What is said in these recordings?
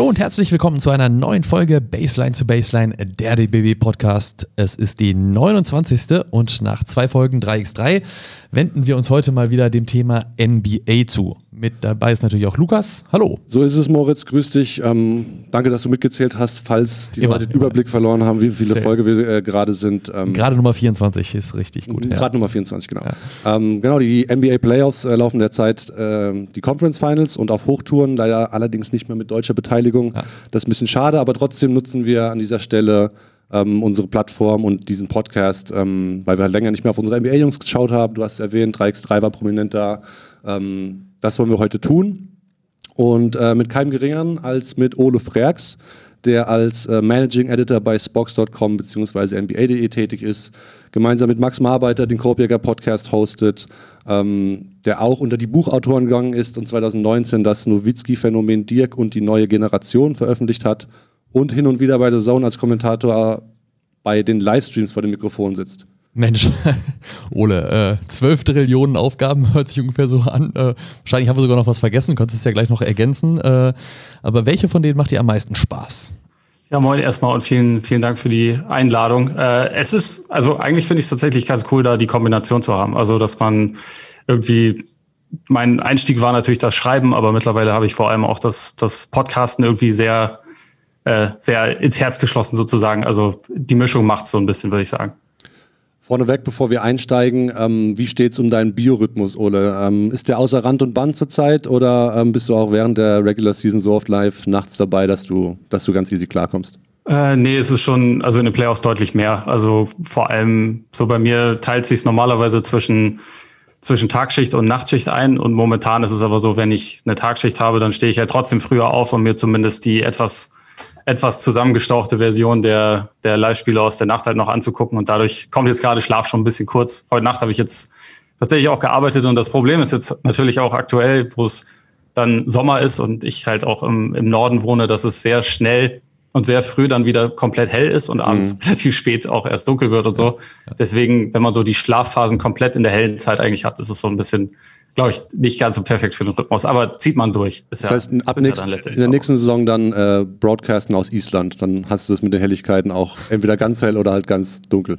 Hallo und herzlich willkommen zu einer neuen Folge Baseline zu Baseline, der DBB Podcast. Es ist die 29. und nach zwei Folgen 3x3 wenden wir uns heute mal wieder dem Thema NBA zu. Mit dabei ist natürlich auch Lukas. Hallo. So ist es, Moritz. Grüß dich. Ähm, danke, dass du mitgezählt hast, falls die immer, Leute den immer. Überblick verloren haben, wie viele Folge wir äh, gerade sind. Ähm, gerade Nummer 24 ist richtig gut. Gerade ja. Nummer 24, genau. Ja. Ähm, genau, die NBA Playoffs äh, laufen derzeit äh, die Conference Finals und auf Hochtouren, leider allerdings nicht mehr mit deutscher Beteiligung. Ja. Das ist ein bisschen schade, aber trotzdem nutzen wir an dieser Stelle ähm, unsere Plattform und diesen Podcast, ähm, weil wir halt länger nicht mehr auf unsere NBA-Jungs geschaut haben. Du hast es erwähnt, 3x3 war prominent da. Ähm, das wollen wir heute tun. Und äh, mit keinem geringeren als mit Ole Freaks, der als äh, Managing Editor bei Spox.com bzw. NBA.de tätig ist, gemeinsam mit Max Marbeiter den Korbjäger Podcast hostet, ähm, der auch unter die Buchautoren gegangen ist und 2019 das Nowitzki-Phänomen Dirk und die neue Generation veröffentlicht hat und hin und wieder bei The Zone als Kommentator bei den Livestreams vor dem Mikrofon sitzt. Mensch, Ole, äh, 12 Trillionen Aufgaben hört sich ungefähr so an. Äh, wahrscheinlich haben wir sogar noch was vergessen, könntest es ja gleich noch ergänzen. Äh, aber welche von denen macht dir am meisten Spaß? Ja, moin erstmal und vielen, vielen Dank für die Einladung. Äh, es ist, also eigentlich finde ich es tatsächlich ganz cool, da die Kombination zu haben. Also, dass man irgendwie, mein Einstieg war natürlich das Schreiben, aber mittlerweile habe ich vor allem auch das, das Podcasten irgendwie sehr, äh, sehr ins Herz geschlossen sozusagen. Also die Mischung macht es so ein bisschen, würde ich sagen. Vorneweg, bevor wir einsteigen, ähm, wie steht es um deinen Biorhythmus, Ole? Ähm, ist der außer Rand und Band zurzeit oder ähm, bist du auch während der Regular Season so oft live nachts dabei, dass du, dass du ganz easy klarkommst? Äh, nee, es ist schon, also in den Playoffs deutlich mehr. Also vor allem so bei mir teilt sich normalerweise zwischen zwischen Tagschicht und Nachtschicht ein und momentan ist es aber so, wenn ich eine Tagschicht habe, dann stehe ich halt trotzdem früher auf, um mir zumindest die etwas etwas zusammengestauchte Version der, der Live-Spiele aus der Nacht halt noch anzugucken. Und dadurch kommt jetzt gerade Schlaf schon ein bisschen kurz. Heute Nacht habe ich jetzt tatsächlich auch gearbeitet. Und das Problem ist jetzt natürlich auch aktuell, wo es dann Sommer ist und ich halt auch im, im Norden wohne, dass es sehr schnell und sehr früh dann wieder komplett hell ist und abends mhm. relativ spät auch erst dunkel wird und so. Deswegen, wenn man so die Schlafphasen komplett in der hellen Zeit eigentlich hat, ist es so ein bisschen glaube ich, nicht ganz so perfekt für den Rhythmus, aber zieht man durch. Ist das heißt, ab nächst, in der nächsten Saison dann äh, Broadcasten aus Island, dann hast du das mit den Helligkeiten auch entweder ganz hell oder halt ganz dunkel.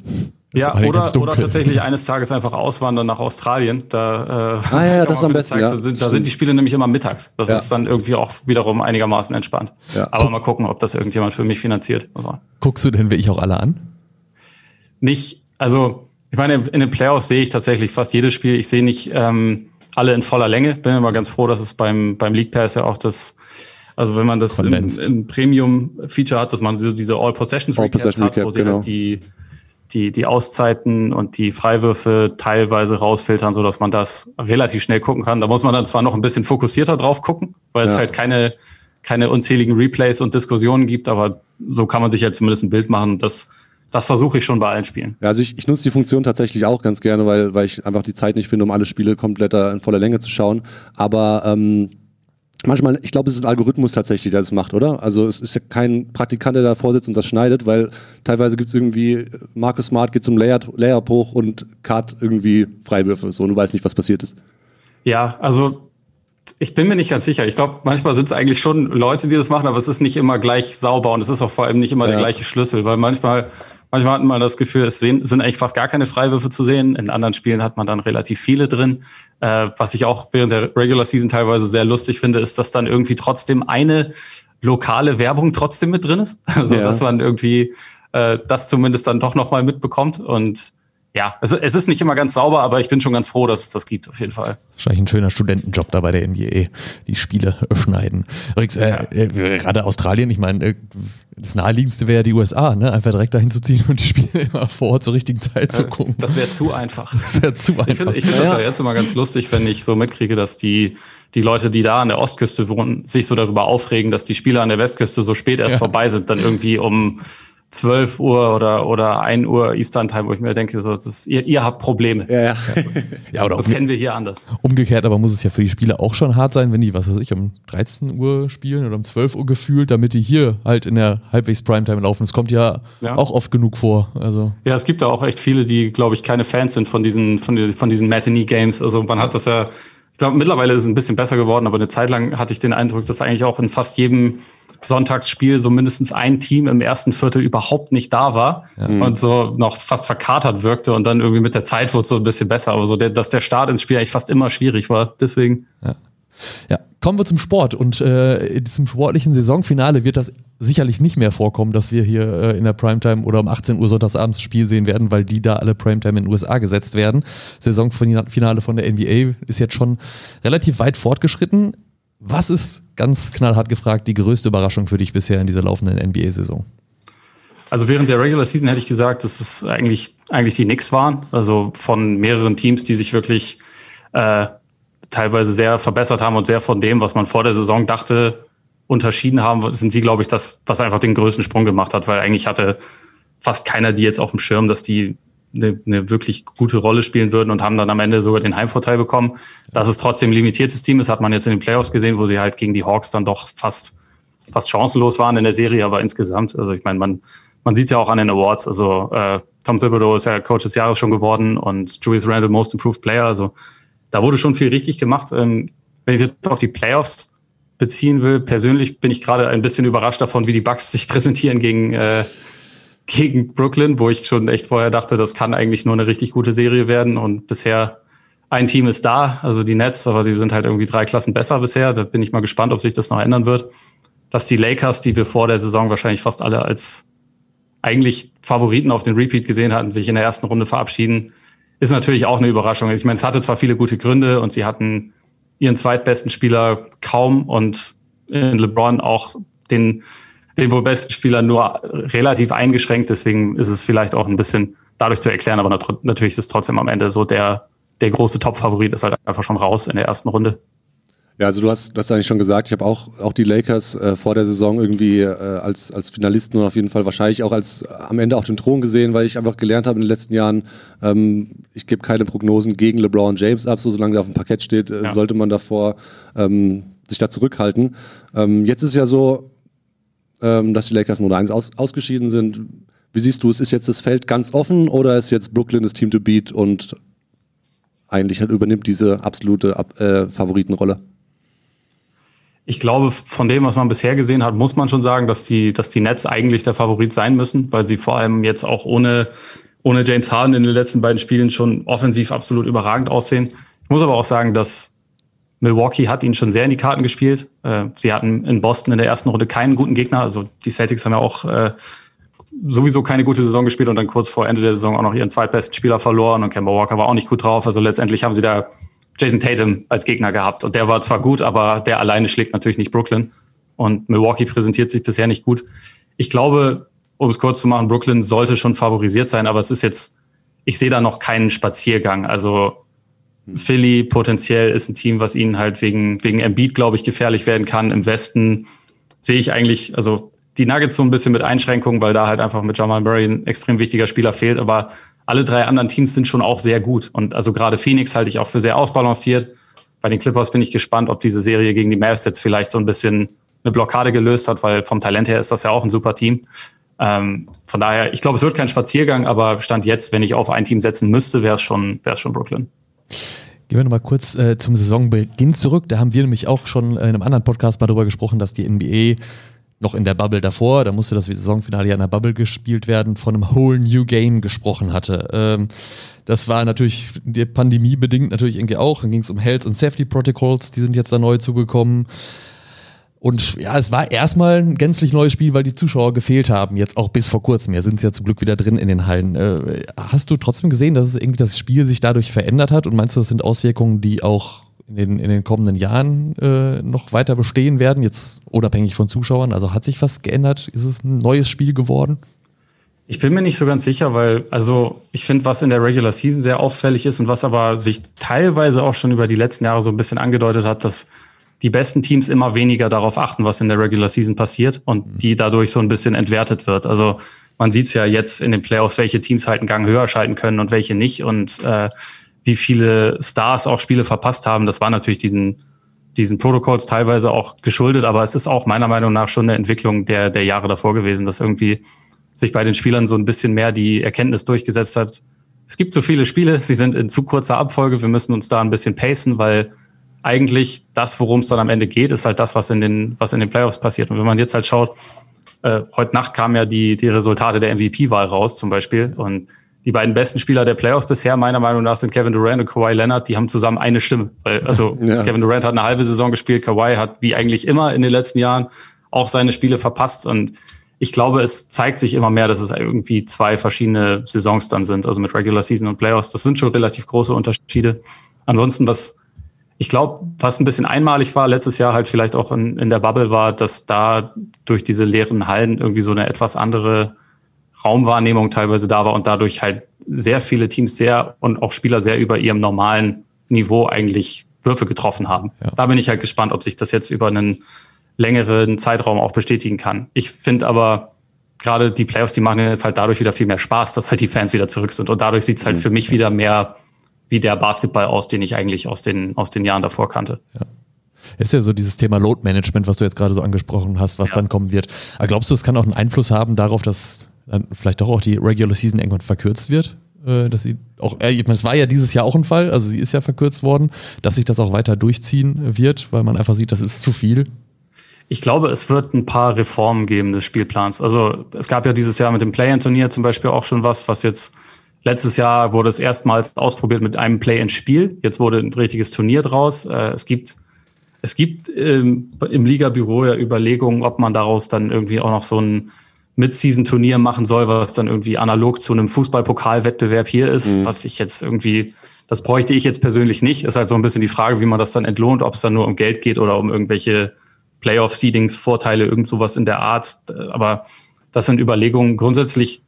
Ja, oder, oder tatsächlich eines Tages einfach auswandern nach Australien. Da, äh, ah, ja, das ist am besten. Ja, da, sind, da sind die Spiele nämlich immer mittags. Das ja. ist dann irgendwie auch wiederum einigermaßen entspannt. Ja. Aber mal gucken, ob das irgendjemand für mich finanziert. Also. Guckst du denn wirklich auch alle an? Nicht, also ich meine, in den Playoffs sehe ich tatsächlich fast jedes Spiel. Ich sehe nicht ähm, alle in voller Länge. Bin immer ganz froh, dass es beim, beim League Pass ja auch das, also wenn man das im, im Premium-Feature hat, dass man so diese All-Possessions All hat, wo sie halt genau. halt die, die, die Auszeiten und die Freiwürfe teilweise rausfiltern, so dass man das relativ schnell gucken kann. Da muss man dann zwar noch ein bisschen fokussierter drauf gucken, weil ja. es halt keine, keine unzähligen Replays und Diskussionen gibt, aber so kann man sich halt zumindest ein Bild machen. Das das versuche ich schon bei allen Spielen. Ja, also ich, ich nutze die Funktion tatsächlich auch ganz gerne, weil, weil ich einfach die Zeit nicht finde, um alle Spiele komplett in voller Länge zu schauen. Aber ähm, manchmal, ich glaube, es ist ein Algorithmus tatsächlich, der das macht, oder? Also es ist ja kein Praktikant, der davor sitzt und das schneidet, weil teilweise gibt es irgendwie, Markus Smart geht zum Layup, Layup hoch und Cut irgendwie Freiwürfe, so und du weißt nicht, was passiert ist. Ja, also ich bin mir nicht ganz sicher. Ich glaube, manchmal sind es eigentlich schon Leute, die das machen, aber es ist nicht immer gleich sauber und es ist auch vor allem nicht immer ja. der gleiche Schlüssel, weil manchmal Manchmal hat man das Gefühl, es sind eigentlich fast gar keine Freiwürfe zu sehen. In anderen Spielen hat man dann relativ viele drin. Äh, was ich auch während der Regular Season teilweise sehr lustig finde, ist, dass dann irgendwie trotzdem eine lokale Werbung trotzdem mit drin ist. Also ja. dass man irgendwie äh, das zumindest dann doch nochmal mitbekommt. Und ja, es, es, ist nicht immer ganz sauber, aber ich bin schon ganz froh, dass es das gibt, auf jeden Fall. Wahrscheinlich ein schöner Studentenjob da bei der NBA, die Spiele schneiden. Übrigens, äh, äh, gerade Australien, ich meine, äh, das naheliegendste wäre ja die USA, ne? Einfach direkt dahin zu ziehen und die Spiele immer vor Ort zur richtigen Zeit zu gucken. Das wäre zu einfach. Das wäre zu einfach. Ich finde find ja. das ja jetzt immer ganz lustig, wenn ich so mitkriege, dass die, die Leute, die da an der Ostküste wohnen, sich so darüber aufregen, dass die Spiele an der Westküste so spät erst ja. vorbei sind, dann irgendwie um 12 Uhr oder, oder 1 Uhr Eastern Time, wo ich mir denke, so, das, ihr, ihr habt Probleme. Ja, ja. Das, ja, oder das kennen wir hier anders. Umgekehrt aber muss es ja für die Spieler auch schon hart sein, wenn die, was weiß ich, um 13 Uhr spielen oder um 12 Uhr gefühlt, damit die hier halt in der halbwegs Primetime laufen. Das kommt ja, ja. auch oft genug vor. Also. Ja, es gibt da auch echt viele, die, glaube ich, keine Fans sind von diesen, von, von diesen Matinee-Games. Also man hat das ja glaube, mittlerweile ist es ein bisschen besser geworden, aber eine Zeit lang hatte ich den Eindruck, dass eigentlich auch in fast jedem Sonntagsspiel so mindestens ein Team im ersten Viertel überhaupt nicht da war ja. und so noch fast verkatert wirkte und dann irgendwie mit der Zeit wurde es so ein bisschen besser. Aber so, der, dass der Start ins Spiel eigentlich fast immer schwierig war. Deswegen. Ja. Ja, kommen wir zum Sport. Und äh, in diesem sportlichen Saisonfinale wird das sicherlich nicht mehr vorkommen, dass wir hier äh, in der Primetime oder um 18 Uhr sonntagsabends das Spiel sehen werden, weil die da alle Primetime in den USA gesetzt werden. Saisonfinale von der NBA ist jetzt schon relativ weit fortgeschritten. Was ist ganz knallhart gefragt die größte Überraschung für dich bisher in dieser laufenden NBA-Saison? Also während der Regular Season hätte ich gesagt, dass es eigentlich, eigentlich die Knicks waren. Also von mehreren Teams, die sich wirklich äh, teilweise sehr verbessert haben und sehr von dem, was man vor der Saison dachte, unterschieden haben, sind sie, glaube ich, das, was einfach den größten Sprung gemacht hat, weil eigentlich hatte fast keiner die jetzt auf dem Schirm, dass die eine, eine wirklich gute Rolle spielen würden und haben dann am Ende sogar den Heimvorteil bekommen. Dass es trotzdem ein limitiertes Team ist, hat man jetzt in den Playoffs gesehen, wo sie halt gegen die Hawks dann doch fast, fast chancenlos waren in der Serie, aber insgesamt, also ich meine, man, man sieht es ja auch an den Awards, also äh, Tom Thibodeau ist ja Coach des Jahres schon geworden und Julius Randle Most Improved Player, also da wurde schon viel richtig gemacht. Ähm, wenn ich jetzt auf die Playoffs beziehen will, persönlich bin ich gerade ein bisschen überrascht davon, wie die Bucks sich präsentieren gegen, äh, gegen Brooklyn, wo ich schon echt vorher dachte, das kann eigentlich nur eine richtig gute Serie werden. Und bisher ein Team ist da, also die Nets, aber sie sind halt irgendwie drei Klassen besser bisher. Da bin ich mal gespannt, ob sich das noch ändern wird. Dass die Lakers, die wir vor der Saison wahrscheinlich fast alle als eigentlich Favoriten auf den Repeat gesehen hatten, sich in der ersten Runde verabschieden, ist natürlich auch eine Überraschung. Ich meine, es hatte zwar viele gute Gründe und sie hatten ihren zweitbesten Spieler kaum und in LeBron auch den, den wohl besten Spieler nur relativ eingeschränkt. Deswegen ist es vielleicht auch ein bisschen dadurch zu erklären, aber natürlich ist es trotzdem am Ende so, der, der große Top-Favorit ist halt einfach schon raus in der ersten Runde. Ja, also du hast das eigentlich schon gesagt. Ich habe auch, auch die Lakers äh, vor der Saison irgendwie äh, als, als Finalisten und auf jeden Fall wahrscheinlich auch als am Ende auf dem Thron gesehen, weil ich einfach gelernt habe in den letzten Jahren, ähm, ich gebe keine Prognosen gegen LeBron James ab, so solange der auf dem Parkett steht, äh, ja. sollte man davor ähm, sich da zurückhalten. Ähm, jetzt ist es ja so, ähm, dass die Lakers Nummer 1 aus, ausgeschieden sind. Wie siehst du es? Ist jetzt das Feld ganz offen oder ist jetzt Brooklyn das Team to beat und eigentlich halt übernimmt diese absolute Ab äh, Favoritenrolle? Ich glaube, von dem, was man bisher gesehen hat, muss man schon sagen, dass die, dass die Nets eigentlich der Favorit sein müssen, weil sie vor allem jetzt auch ohne, ohne James Harden in den letzten beiden Spielen schon offensiv absolut überragend aussehen. Ich muss aber auch sagen, dass Milwaukee hat ihnen schon sehr in die Karten gespielt. Äh, sie hatten in Boston in der ersten Runde keinen guten Gegner. Also die Celtics haben ja auch äh, sowieso keine gute Saison gespielt und dann kurz vor Ende der Saison auch noch ihren zweitbesten Spieler verloren und Kemba Walker war auch nicht gut drauf. Also letztendlich haben sie da Jason Tatum als Gegner gehabt. Und der war zwar gut, aber der alleine schlägt natürlich nicht Brooklyn. Und Milwaukee präsentiert sich bisher nicht gut. Ich glaube, um es kurz zu machen, Brooklyn sollte schon favorisiert sein, aber es ist jetzt, ich sehe da noch keinen Spaziergang. Also Philly potenziell ist ein Team, was ihnen halt wegen, wegen Embiid, glaube ich, gefährlich werden kann. Im Westen sehe ich eigentlich, also die Nuggets so ein bisschen mit Einschränkungen, weil da halt einfach mit Jamal Murray ein extrem wichtiger Spieler fehlt. Aber alle drei anderen Teams sind schon auch sehr gut. Und also gerade Phoenix halte ich auch für sehr ausbalanciert. Bei den Clippers bin ich gespannt, ob diese Serie gegen die Mavs jetzt vielleicht so ein bisschen eine Blockade gelöst hat, weil vom Talent her ist das ja auch ein super Team. Ähm, von daher, ich glaube, es wird kein Spaziergang, aber Stand jetzt, wenn ich auf ein Team setzen müsste, wäre es schon, schon Brooklyn. Gehen wir nochmal kurz äh, zum Saisonbeginn zurück. Da haben wir nämlich auch schon in einem anderen Podcast mal darüber gesprochen, dass die NBA noch in der Bubble davor, da musste das Saisonfinale ja in der Bubble gespielt werden, von einem Whole New Game gesprochen hatte. Ähm, das war natürlich die Pandemie bedingt natürlich irgendwie auch. Dann ging es um Health und Safety Protocols, die sind jetzt da neu zugekommen. Und ja, es war erstmal ein gänzlich neues Spiel, weil die Zuschauer gefehlt haben, jetzt auch bis vor kurzem. Ja, sind sie ja zum Glück wieder drin in den Hallen. Äh, hast du trotzdem gesehen, dass es irgendwie das Spiel sich dadurch verändert hat? Und meinst du, das sind Auswirkungen, die auch in den, in den kommenden Jahren äh, noch weiter bestehen werden, jetzt unabhängig von Zuschauern? Also hat sich was geändert? Ist es ein neues Spiel geworden? Ich bin mir nicht so ganz sicher, weil, also ich finde, was in der Regular Season sehr auffällig ist und was aber sich teilweise auch schon über die letzten Jahre so ein bisschen angedeutet hat, dass die besten Teams immer weniger darauf achten, was in der Regular Season passiert und mhm. die dadurch so ein bisschen entwertet wird. Also man sieht es ja jetzt in den Playoffs, welche Teams halt einen Gang höher schalten können und welche nicht. Und äh, wie viele Stars auch Spiele verpasst haben. Das war natürlich diesen, diesen Protocols teilweise auch geschuldet, aber es ist auch meiner Meinung nach schon eine Entwicklung der, der Jahre davor gewesen, dass irgendwie sich bei den Spielern so ein bisschen mehr die Erkenntnis durchgesetzt hat. Es gibt so viele Spiele, sie sind in zu kurzer Abfolge, wir müssen uns da ein bisschen pacen, weil eigentlich das, worum es dann am Ende geht, ist halt das, was in den, was in den Playoffs passiert. Und wenn man jetzt halt schaut, äh, heute Nacht kamen ja die, die Resultate der MVP-Wahl raus zum Beispiel. Und die beiden besten Spieler der Playoffs bisher, meiner Meinung nach, sind Kevin Durant und Kawhi Leonard. Die haben zusammen eine Stimme. Also ja. Kevin Durant hat eine halbe Saison gespielt, Kawhi hat wie eigentlich immer in den letzten Jahren auch seine Spiele verpasst. Und ich glaube, es zeigt sich immer mehr, dass es irgendwie zwei verschiedene Saisons dann sind, also mit Regular Season und Playoffs. Das sind schon relativ große Unterschiede. Ansonsten, was ich glaube, was ein bisschen einmalig war, letztes Jahr halt vielleicht auch in, in der Bubble war, dass da durch diese leeren Hallen irgendwie so eine etwas andere Raumwahrnehmung teilweise da war und dadurch halt sehr viele Teams sehr und auch Spieler sehr über ihrem normalen Niveau eigentlich Würfe getroffen haben. Ja. Da bin ich halt gespannt, ob sich das jetzt über einen längeren Zeitraum auch bestätigen kann. Ich finde aber gerade die Playoffs, die machen jetzt halt dadurch wieder viel mehr Spaß, dass halt die Fans wieder zurück sind. Und dadurch sieht es halt mhm. für mich wieder mehr wie der Basketball aus, den ich eigentlich aus den, aus den Jahren davor kannte. Ja. Ist ja so dieses Thema Load Management, was du jetzt gerade so angesprochen hast, was ja. dann kommen wird. Aber glaubst du, es kann auch einen Einfluss haben darauf, dass dann vielleicht doch auch die Regular Season irgendwann verkürzt wird? Äh, dass sie auch, äh, ich meine, es war ja dieses Jahr auch ein Fall, also sie ist ja verkürzt worden, dass sich das auch weiter durchziehen wird, weil man einfach sieht, das ist zu viel. Ich glaube, es wird ein paar Reformen geben des Spielplans. Also es gab ja dieses Jahr mit dem Play-In-Turnier zum Beispiel auch schon was, was jetzt letztes Jahr wurde es erstmals ausprobiert mit einem Play-In-Spiel. Jetzt wurde ein richtiges Turnier draus. Äh, es gibt es gibt ähm, im Ligabüro ja Überlegungen, ob man daraus dann irgendwie auch noch so ein Mid-Season-Turnier machen soll, was dann irgendwie analog zu einem Fußballpokalwettbewerb hier ist, mhm. was ich jetzt irgendwie, das bräuchte ich jetzt persönlich nicht. Ist halt so ein bisschen die Frage, wie man das dann entlohnt, ob es dann nur um Geld geht oder um irgendwelche Playoff-Seedings, Vorteile, irgend sowas in der Art. Aber das sind Überlegungen. Grundsätzlich,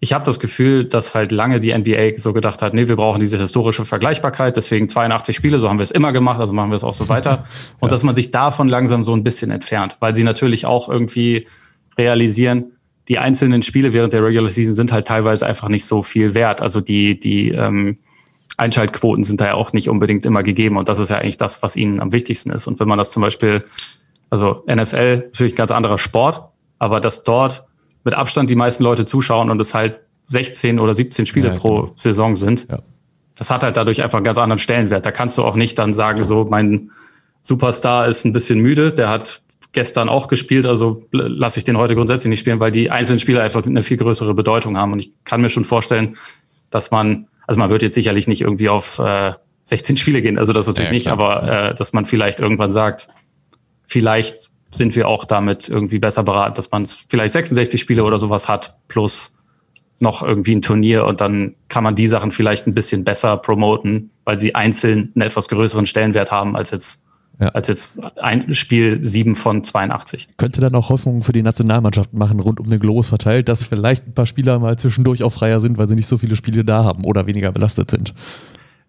ich habe das Gefühl, dass halt lange die NBA so gedacht hat, nee, wir brauchen diese historische Vergleichbarkeit, deswegen 82 Spiele, so haben wir es immer gemacht, also machen wir es auch so weiter. Und ja. dass man sich davon langsam so ein bisschen entfernt, weil sie natürlich auch irgendwie realisieren, die einzelnen Spiele während der Regular Season sind halt teilweise einfach nicht so viel wert. Also die, die ähm, Einschaltquoten sind da ja auch nicht unbedingt immer gegeben. Und das ist ja eigentlich das, was ihnen am wichtigsten ist. Und wenn man das zum Beispiel also NFL natürlich ein ganz anderer Sport, aber dass dort mit Abstand die meisten Leute zuschauen und es halt 16 oder 17 Spiele ja, pro genau. Saison sind, ja. das hat halt dadurch einfach einen ganz anderen Stellenwert. Da kannst du auch nicht dann sagen, so mein Superstar ist ein bisschen müde, der hat gestern auch gespielt, also lasse ich den heute grundsätzlich nicht spielen, weil die einzelnen Spieler einfach eine viel größere Bedeutung haben. Und ich kann mir schon vorstellen, dass man, also man wird jetzt sicherlich nicht irgendwie auf äh, 16 Spiele gehen, also das natürlich ja, nicht, aber äh, dass man vielleicht irgendwann sagt, vielleicht sind wir auch damit irgendwie besser beraten, dass man vielleicht 66 Spiele oder sowas hat, plus noch irgendwie ein Turnier und dann kann man die Sachen vielleicht ein bisschen besser promoten, weil sie einzeln einen etwas größeren Stellenwert haben als jetzt ja. als jetzt ein Spiel 7 von 82. Könnte dann auch Hoffnungen für die Nationalmannschaft machen, rund um den Globus verteilt, dass vielleicht ein paar Spieler mal zwischendurch auch freier sind, weil sie nicht so viele Spiele da haben oder weniger belastet sind.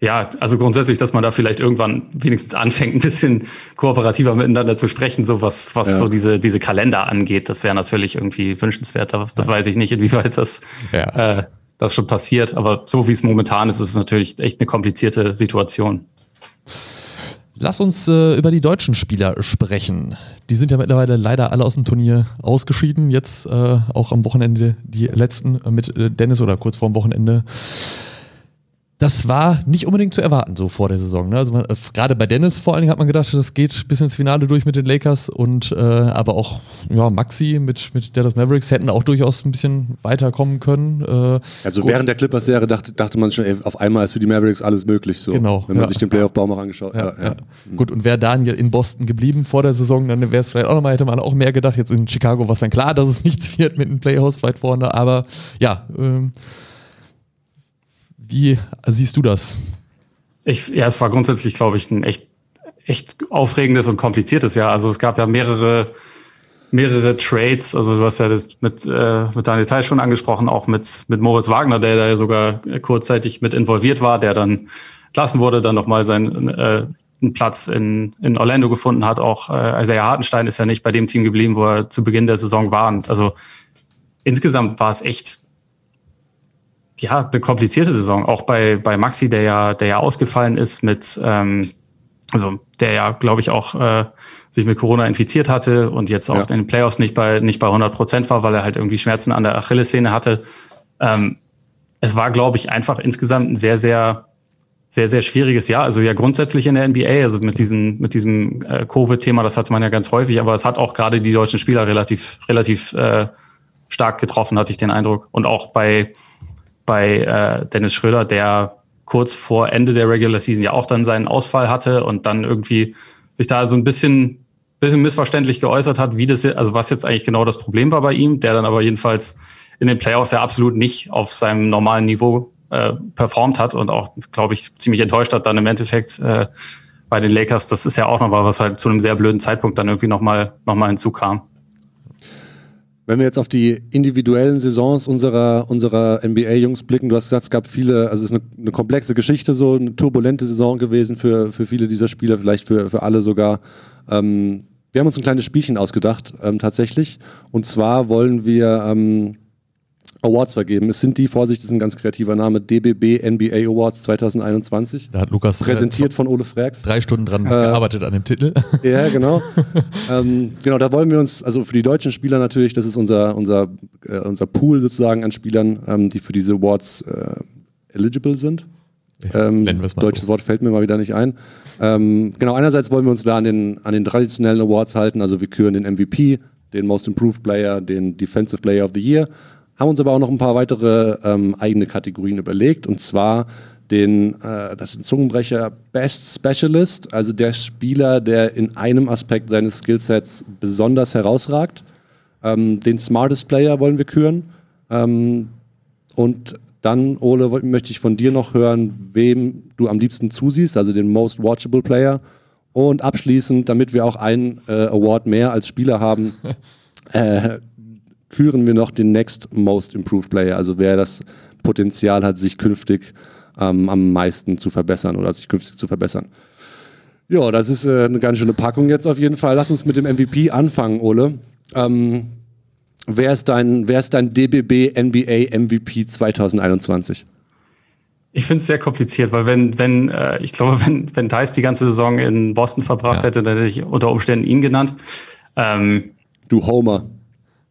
Ja, also grundsätzlich, dass man da vielleicht irgendwann wenigstens anfängt, ein bisschen kooperativer miteinander zu sprechen, so was, was ja. so diese, diese Kalender angeht. Das wäre natürlich irgendwie wünschenswert. Das, das ja. weiß ich nicht, inwieweit das, ja. äh, das schon passiert. Aber so wie es momentan ist, ist es natürlich echt eine komplizierte Situation. Lass uns äh, über die deutschen Spieler sprechen. Die sind ja mittlerweile leider alle aus dem Turnier ausgeschieden. Jetzt äh, auch am Wochenende die letzten mit äh, Dennis oder kurz vorm Wochenende das war nicht unbedingt zu erwarten, so vor der Saison. Ne? Also man, äh, gerade bei Dennis vor allen Dingen hat man gedacht, das geht bis ins Finale durch mit den Lakers und äh, aber auch ja, Maxi mit, mit Dallas Mavericks hätten auch durchaus ein bisschen weiterkommen können. Äh, also gut. während der Clippers-Serie dachte, dachte man schon, ey, auf einmal ist für die Mavericks alles möglich, so, genau, wenn man ja. sich den Playoff-Baum auch angeschaut hat. Ja, ja. Gut, und wäre Daniel in Boston geblieben vor der Saison, dann wäre es vielleicht auch nochmal, hätte man auch mehr gedacht. Jetzt in Chicago war es dann klar, dass es nichts wird mit einem Playhouse weit vorne, aber ja, ähm, wie siehst du das? Ich, ja, es war grundsätzlich, glaube ich, ein echt, echt aufregendes und kompliziertes Jahr. Also es gab ja mehrere, mehrere Trades. Also du hast ja das mit, äh, mit Daniel Teil schon angesprochen, auch mit, mit Moritz Wagner, der da ja sogar kurzzeitig mit involviert war, der dann entlassen wurde, dann nochmal seinen äh, einen Platz in, in Orlando gefunden hat. Auch äh, Isaiah Hartenstein ist ja nicht bei dem Team geblieben, wo er zu Beginn der Saison war. Und also insgesamt war es echt ja, eine komplizierte Saison. Auch bei, bei Maxi, der ja, der ja ausgefallen ist mit, ähm, also der ja, glaube ich, auch äh, sich mit Corona infiziert hatte und jetzt auch ja. in den Playoffs nicht bei, nicht bei 100 Prozent war, weil er halt irgendwie Schmerzen an der Achillessehne hatte. Ähm, es war, glaube ich, einfach insgesamt ein sehr, sehr, sehr, sehr schwieriges Jahr. Also ja grundsätzlich in der NBA, also mit, diesen, mit diesem äh, Covid-Thema, das hat man ja ganz häufig, aber es hat auch gerade die deutschen Spieler relativ, relativ äh, stark getroffen, hatte ich den Eindruck. Und auch bei, bei äh, Dennis Schröder, der kurz vor Ende der Regular Season ja auch dann seinen Ausfall hatte und dann irgendwie sich da so ein bisschen, bisschen missverständlich geäußert hat, wie das, also was jetzt eigentlich genau das Problem war bei ihm, der dann aber jedenfalls in den Playoffs ja absolut nicht auf seinem normalen Niveau äh, performt hat und auch, glaube ich, ziemlich enttäuscht hat dann im Endeffekt äh, bei den Lakers. Das ist ja auch nochmal, was halt zu einem sehr blöden Zeitpunkt dann irgendwie nochmal noch mal hinzukam. Wenn wir jetzt auf die individuellen Saisons unserer, unserer NBA-Jungs blicken, du hast gesagt, es gab viele, also es ist eine, eine, komplexe Geschichte, so eine turbulente Saison gewesen für, für viele dieser Spieler, vielleicht für, für alle sogar. Ähm, wir haben uns ein kleines Spielchen ausgedacht, ähm, tatsächlich. Und zwar wollen wir ähm, Awards vergeben. Es sind die, Vorsicht, das ist ein ganz kreativer Name, DBB NBA Awards 2021. Da hat Lukas äh, präsentiert von Ole Freaks. Drei Stunden dran äh, gearbeitet an dem Titel. Ja, genau. ähm, genau, da wollen wir uns, also für die deutschen Spieler natürlich, das ist unser, unser, äh, unser Pool sozusagen an Spielern, ähm, die für diese Awards äh, eligible sind. Ähm, deutsches so. Wort fällt mir mal wieder nicht ein. Ähm, genau, einerseits wollen wir uns da an den, an den traditionellen Awards halten, also wir küren den MVP, den Most Improved Player, den Defensive Player of the Year haben uns aber auch noch ein paar weitere ähm, eigene Kategorien überlegt und zwar den, äh, das ist ein Zungenbrecher, Best Specialist, also der Spieler, der in einem Aspekt seines Skillsets besonders herausragt. Ähm, den Smartest Player wollen wir küren. Ähm, und dann, Ole, möchte ich von dir noch hören, wem du am liebsten zusiehst, also den Most Watchable Player. Und abschließend, damit wir auch einen äh, Award mehr als Spieler haben, äh, küren wir noch den Next Most Improved Player, also wer das Potenzial hat, sich künftig ähm, am meisten zu verbessern oder sich künftig zu verbessern. Ja, das ist äh, eine ganz schöne Packung jetzt auf jeden Fall. Lass uns mit dem MVP anfangen, Ole. Ähm, wer, ist dein, wer ist dein DBB NBA MVP 2021? Ich finde es sehr kompliziert, weil wenn, wenn, äh, ich glaube, wenn, wenn Dice die ganze Saison in Boston verbracht ja. hätte, dann hätte ich unter Umständen ihn genannt. Ähm, du Homer.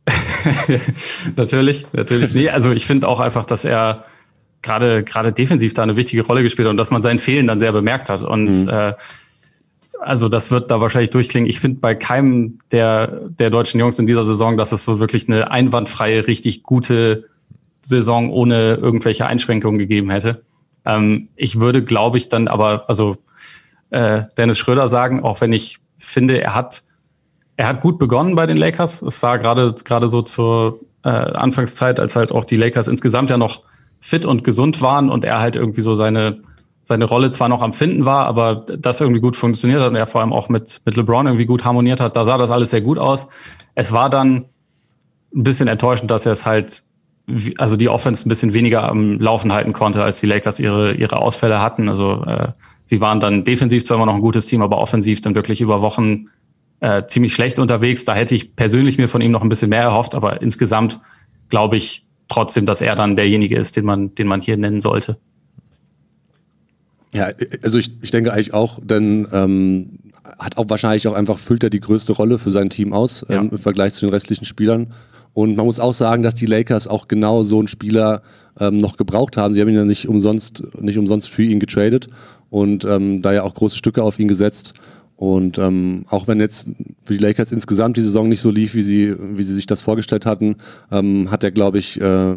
natürlich, natürlich. Nee, also ich finde auch einfach, dass er gerade gerade defensiv da eine wichtige Rolle gespielt hat und dass man sein Fehlen dann sehr bemerkt hat. Und mhm. äh, also das wird da wahrscheinlich durchklingen. Ich finde bei keinem der, der deutschen Jungs in dieser Saison, dass es so wirklich eine einwandfreie, richtig gute Saison ohne irgendwelche Einschränkungen gegeben hätte. Ähm, ich würde, glaube ich, dann aber, also äh, Dennis Schröder sagen, auch wenn ich finde, er hat er hat gut begonnen bei den Lakers. Es sah gerade gerade so zur äh, Anfangszeit, als halt auch die Lakers insgesamt ja noch fit und gesund waren und er halt irgendwie so seine seine Rolle zwar noch am Finden war, aber das irgendwie gut funktioniert hat und er vor allem auch mit, mit LeBron irgendwie gut harmoniert hat, da sah das alles sehr gut aus. Es war dann ein bisschen enttäuschend, dass er es halt, also die Offense ein bisschen weniger am Laufen halten konnte, als die Lakers ihre, ihre Ausfälle hatten. Also äh, sie waren dann defensiv zwar immer noch ein gutes Team, aber offensiv dann wirklich über Wochen äh, ziemlich schlecht unterwegs. Da hätte ich persönlich mir von ihm noch ein bisschen mehr erhofft, aber insgesamt glaube ich trotzdem, dass er dann derjenige ist, den man, den man hier nennen sollte. Ja, also ich, ich denke eigentlich auch, denn ähm, hat auch wahrscheinlich auch einfach, füllt er die größte Rolle für sein Team aus ja. ähm, im Vergleich zu den restlichen Spielern. Und man muss auch sagen, dass die Lakers auch genau so einen Spieler ähm, noch gebraucht haben. Sie haben ihn ja nicht umsonst, nicht umsonst für ihn getradet und ähm, da ja auch große Stücke auf ihn gesetzt. Und ähm, auch wenn jetzt für die Lakers insgesamt die Saison nicht so lief, wie sie, wie sie sich das vorgestellt hatten, ähm, hat er, glaube ich, äh,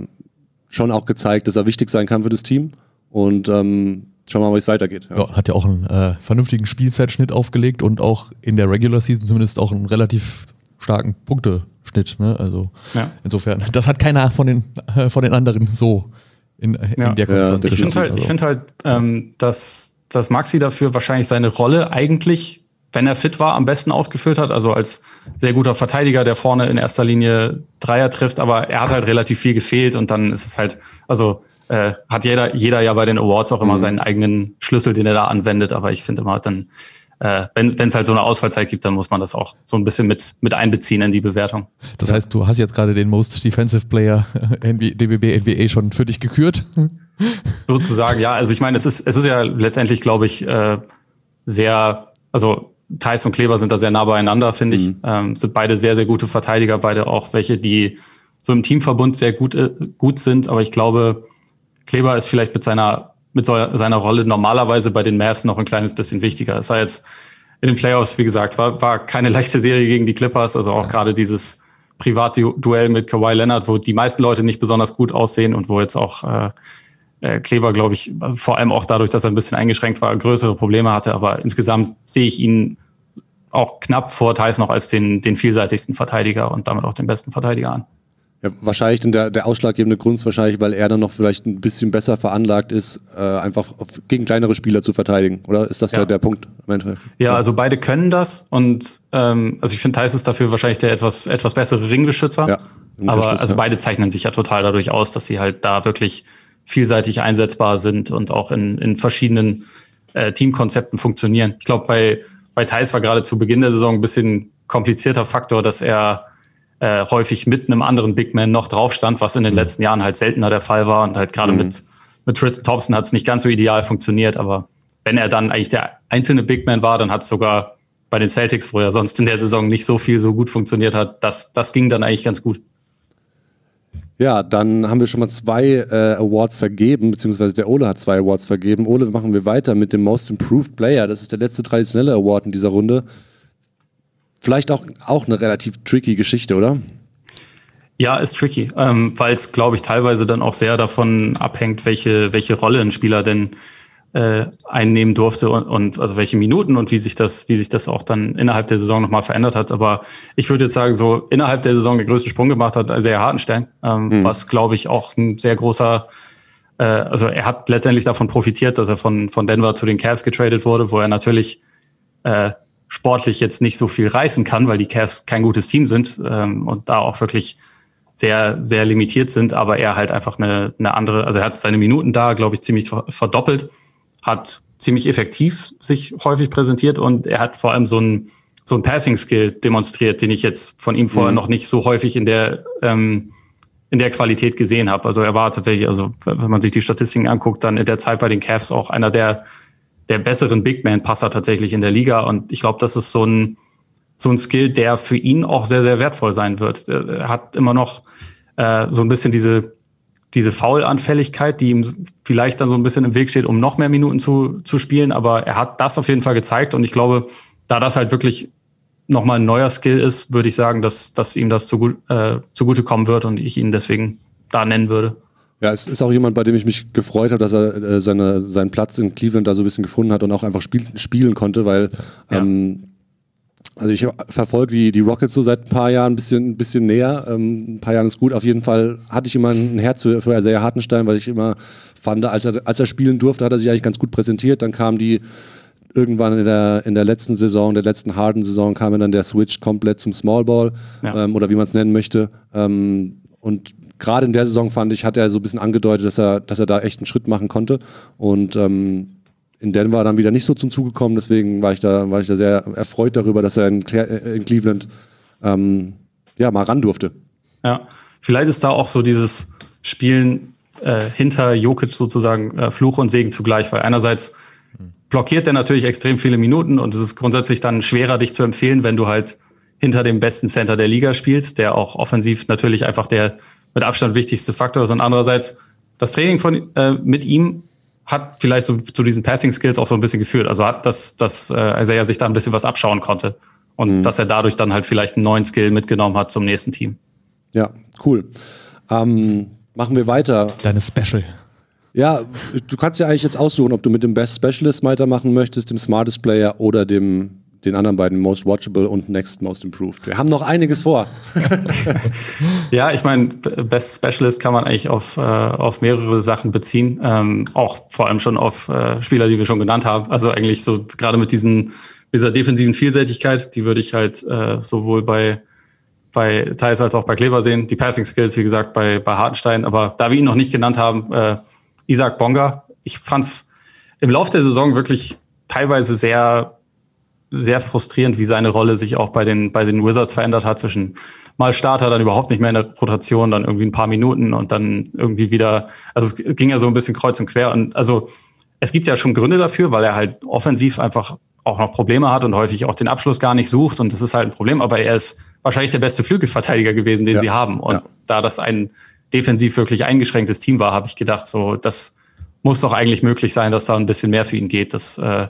schon auch gezeigt, dass er wichtig sein kann für das Team. Und ähm, schauen wir mal, wie es weitergeht. Ja. ja. hat ja auch einen äh, vernünftigen Spielzeitschnitt aufgelegt und auch in der Regular Season zumindest auch einen relativ starken Punkteschnitt. Ne? Also ja. insofern, das hat keiner von den, äh, von den anderen so in, in ja. der Konstanz. ich finde halt, also. find halt ähm, dass, dass Maxi dafür wahrscheinlich seine Rolle eigentlich wenn er fit war, am besten ausgefüllt hat. Also als sehr guter Verteidiger, der vorne in erster Linie Dreier trifft, aber er hat halt relativ viel gefehlt und dann ist es halt, also äh, hat jeder, jeder ja bei den Awards auch immer mhm. seinen eigenen Schlüssel, den er da anwendet. Aber ich finde immer dann, äh, wenn es halt so eine Ausfallzeit gibt, dann muss man das auch so ein bisschen mit, mit einbeziehen in die Bewertung. Das heißt, du hast jetzt gerade den Most Defensive Player DBB NBA schon für dich gekürt? Sozusagen, ja. Also ich meine, es ist, es ist ja letztendlich, glaube ich, äh, sehr, also Thais und Kleber sind da sehr nah beieinander, finde ich. Mhm. Ähm, sind beide sehr, sehr gute Verteidiger, beide auch welche, die so im Teamverbund sehr gut, äh, gut sind. Aber ich glaube, Kleber ist vielleicht mit seiner mit so, seiner Rolle normalerweise bei den Mavs noch ein kleines bisschen wichtiger. Es sei jetzt in den Playoffs, wie gesagt, war, war keine leichte Serie gegen die Clippers, also auch ja. gerade dieses Privatduell mit Kawhi Leonard, wo die meisten Leute nicht besonders gut aussehen und wo jetzt auch äh, äh, Kleber, glaube ich, vor allem auch dadurch, dass er ein bisschen eingeschränkt war, größere Probleme hatte. Aber insgesamt sehe ich ihn auch knapp vor Thais noch als den, den vielseitigsten Verteidiger und damit auch den besten Verteidiger an. Ja, wahrscheinlich der, der ausschlaggebende Grund ist wahrscheinlich, weil er dann noch vielleicht ein bisschen besser veranlagt ist, äh, einfach auf, gegen kleinere Spieler zu verteidigen. Oder ist das ja. der, der Punkt? Ja, also beide können das und ähm, also ich finde, Thais ist dafür wahrscheinlich der etwas, etwas bessere Ringbeschützer. Ja, aber also beide zeichnen sich ja total dadurch aus, dass sie halt da wirklich vielseitig einsetzbar sind und auch in, in verschiedenen äh, Teamkonzepten funktionieren. Ich glaube, bei, bei Thais war gerade zu Beginn der Saison ein bisschen komplizierter Faktor, dass er äh, häufig mit einem anderen Big Man noch drauf stand, was in den mhm. letzten Jahren halt seltener der Fall war. Und halt gerade mhm. mit, mit Tristan Thompson hat es nicht ganz so ideal funktioniert, aber wenn er dann eigentlich der einzelne Big Man war, dann hat es sogar bei den Celtics, wo er sonst in der Saison nicht so viel so gut funktioniert hat, das, das ging dann eigentlich ganz gut. Ja, dann haben wir schon mal zwei äh, Awards vergeben, beziehungsweise der Ole hat zwei Awards vergeben. Ole, machen wir weiter mit dem Most Improved Player. Das ist der letzte traditionelle Award in dieser Runde. Vielleicht auch, auch eine relativ tricky Geschichte, oder? Ja, ist tricky, ähm, weil es, glaube ich, teilweise dann auch sehr davon abhängt, welche, welche Rolle ein Spieler denn äh, einnehmen durfte und, und also welche Minuten und wie sich das, wie sich das auch dann innerhalb der Saison nochmal verändert hat. Aber ich würde jetzt sagen, so innerhalb der Saison den größten Sprung gemacht hat, sehr Hartenstein, ähm, mhm. was glaube ich auch ein sehr großer, äh, also er hat letztendlich davon profitiert, dass er von, von Denver zu den Cavs getradet wurde, wo er natürlich äh, sportlich jetzt nicht so viel reißen kann, weil die Cavs kein gutes Team sind ähm, und da auch wirklich sehr, sehr limitiert sind, aber er halt einfach eine, eine andere, also er hat seine Minuten da, glaube ich, ziemlich verdoppelt hat ziemlich effektiv sich häufig präsentiert und er hat vor allem so ein so ein Passing-Skill demonstriert, den ich jetzt von ihm vorher mhm. noch nicht so häufig in der ähm, in der Qualität gesehen habe. Also er war tatsächlich, also wenn man sich die Statistiken anguckt, dann in der Zeit bei den Cavs auch einer der der besseren Big Man Passer tatsächlich in der Liga und ich glaube, das ist so ein so ein Skill, der für ihn auch sehr sehr wertvoll sein wird. Er hat immer noch äh, so ein bisschen diese diese Foulanfälligkeit, die ihm vielleicht dann so ein bisschen im Weg steht, um noch mehr Minuten zu, zu spielen. Aber er hat das auf jeden Fall gezeigt und ich glaube, da das halt wirklich nochmal ein neuer Skill ist, würde ich sagen, dass, dass ihm das zugut, äh, zugutekommen wird und ich ihn deswegen da nennen würde. Ja, es ist auch jemand, bei dem ich mich gefreut habe, dass er äh, seine, seinen Platz in Cleveland da so ein bisschen gefunden hat und auch einfach spiel, spielen konnte, weil ja. ähm, also ich verfolge die, die Rockets so seit ein paar Jahren ein bisschen, ein bisschen näher. Ähm, ein paar Jahren ist gut. Auf jeden Fall hatte ich immer ein Herz für, für Isaiah Hartenstein, weil ich immer fand, als er, als er spielen durfte, hat er sich eigentlich ganz gut präsentiert. Dann kam die irgendwann in der, in der letzten Saison, der letzten harten Saison, kam dann der Switch komplett zum Small Ball ja. ähm, oder wie man es nennen möchte. Ähm, und gerade in der Saison fand ich, hat er so ein bisschen angedeutet, dass er, dass er da echt einen Schritt machen konnte. Und ähm, in Denver dann wieder nicht so zum Zuge gekommen. Deswegen war ich da, war ich da sehr erfreut darüber, dass er in, in Cleveland ähm, ja, mal ran durfte. Ja, vielleicht ist da auch so dieses Spielen äh, hinter Jokic sozusagen äh, Fluch und Segen zugleich, weil einerseits blockiert er natürlich extrem viele Minuten und es ist grundsätzlich dann schwerer, dich zu empfehlen, wenn du halt hinter dem besten Center der Liga spielst, der auch offensiv natürlich einfach der mit Abstand wichtigste Faktor ist. Und andererseits das Training von, äh, mit ihm hat vielleicht so zu diesen Passing-Skills auch so ein bisschen geführt. Also hat das, dass äh, Isaiah sich da ein bisschen was abschauen konnte. Und mhm. dass er dadurch dann halt vielleicht einen neuen Skill mitgenommen hat zum nächsten Team. Ja, cool. Ähm, machen wir weiter. Deine Special. Ja, du kannst ja eigentlich jetzt aussuchen, ob du mit dem Best Specialist weitermachen möchtest, dem Smartest Player oder dem den anderen beiden Most Watchable und Next Most Improved. Wir haben noch einiges vor. ja, ich meine, Best Specialist kann man eigentlich auf, äh, auf mehrere Sachen beziehen. Ähm, auch vor allem schon auf äh, Spieler, die wir schon genannt haben. Also eigentlich so gerade mit diesen, dieser defensiven Vielseitigkeit, die würde ich halt äh, sowohl bei bei Thais als auch bei Kleber sehen. Die Passing Skills, wie gesagt, bei, bei Hartenstein. Aber da wir ihn noch nicht genannt haben, äh, Isaac Bonga. Ich fand's im Laufe der Saison wirklich teilweise sehr sehr frustrierend, wie seine Rolle sich auch bei den, bei den Wizards verändert hat zwischen mal Starter, dann überhaupt nicht mehr in der Rotation, dann irgendwie ein paar Minuten und dann irgendwie wieder, also es ging ja so ein bisschen kreuz und quer und also es gibt ja schon Gründe dafür, weil er halt offensiv einfach auch noch Probleme hat und häufig auch den Abschluss gar nicht sucht und das ist halt ein Problem, aber er ist wahrscheinlich der beste Flügelverteidiger gewesen, den ja. sie haben und ja. da das ein defensiv wirklich eingeschränktes Team war, habe ich gedacht, so das muss doch eigentlich möglich sein, dass da ein bisschen mehr für ihn geht. Das äh,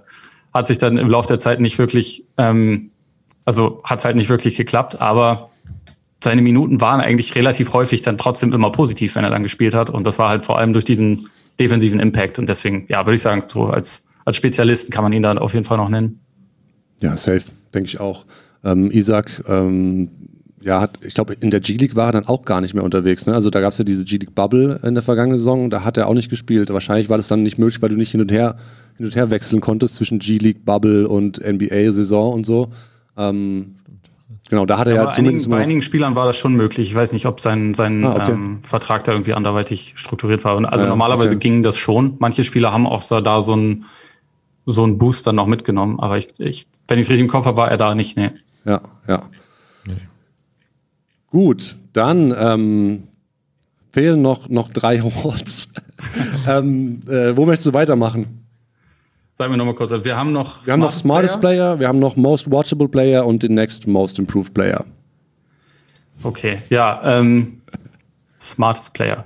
hat sich dann im Laufe der Zeit nicht wirklich, ähm, also hat es halt nicht wirklich geklappt, aber seine Minuten waren eigentlich relativ häufig dann trotzdem immer positiv, wenn er dann gespielt hat. Und das war halt vor allem durch diesen defensiven Impact. Und deswegen, ja, würde ich sagen, so als, als Spezialisten kann man ihn dann auf jeden Fall noch nennen. Ja, safe, denke ich auch. Ähm, Isaac, ähm, ja, hat, ich glaube, in der G-League war er dann auch gar nicht mehr unterwegs. Ne? Also da gab es ja diese G-League-Bubble in der vergangenen Saison, da hat er auch nicht gespielt. Wahrscheinlich war das dann nicht möglich, weil du nicht hin und her, hin und her wechseln konntest zwischen G-League-Bubble und NBA-Saison und so. Ähm, genau, da hat er ja, zumindest. Einigen, bei einigen Spielern war das schon möglich. Ich weiß nicht, ob sein, sein ah, okay. ähm, Vertrag da irgendwie anderweitig strukturiert war. Also ja, normalerweise okay. ging das schon. Manche Spieler haben auch so da so einen so einen Booster noch mitgenommen, aber ich, ich wenn ich es richtig im Kopf habe, war er da nicht. Nee. Ja, ja. Gut, dann ähm, fehlen noch, noch drei Awards. ähm, äh, wo möchtest du weitermachen? Sag mir nochmal kurz. Wir haben noch wir haben noch Smartest Player? Player, wir haben noch Most Watchable Player und den Next Most Improved Player. Okay, ja. Ähm, Smartest Player.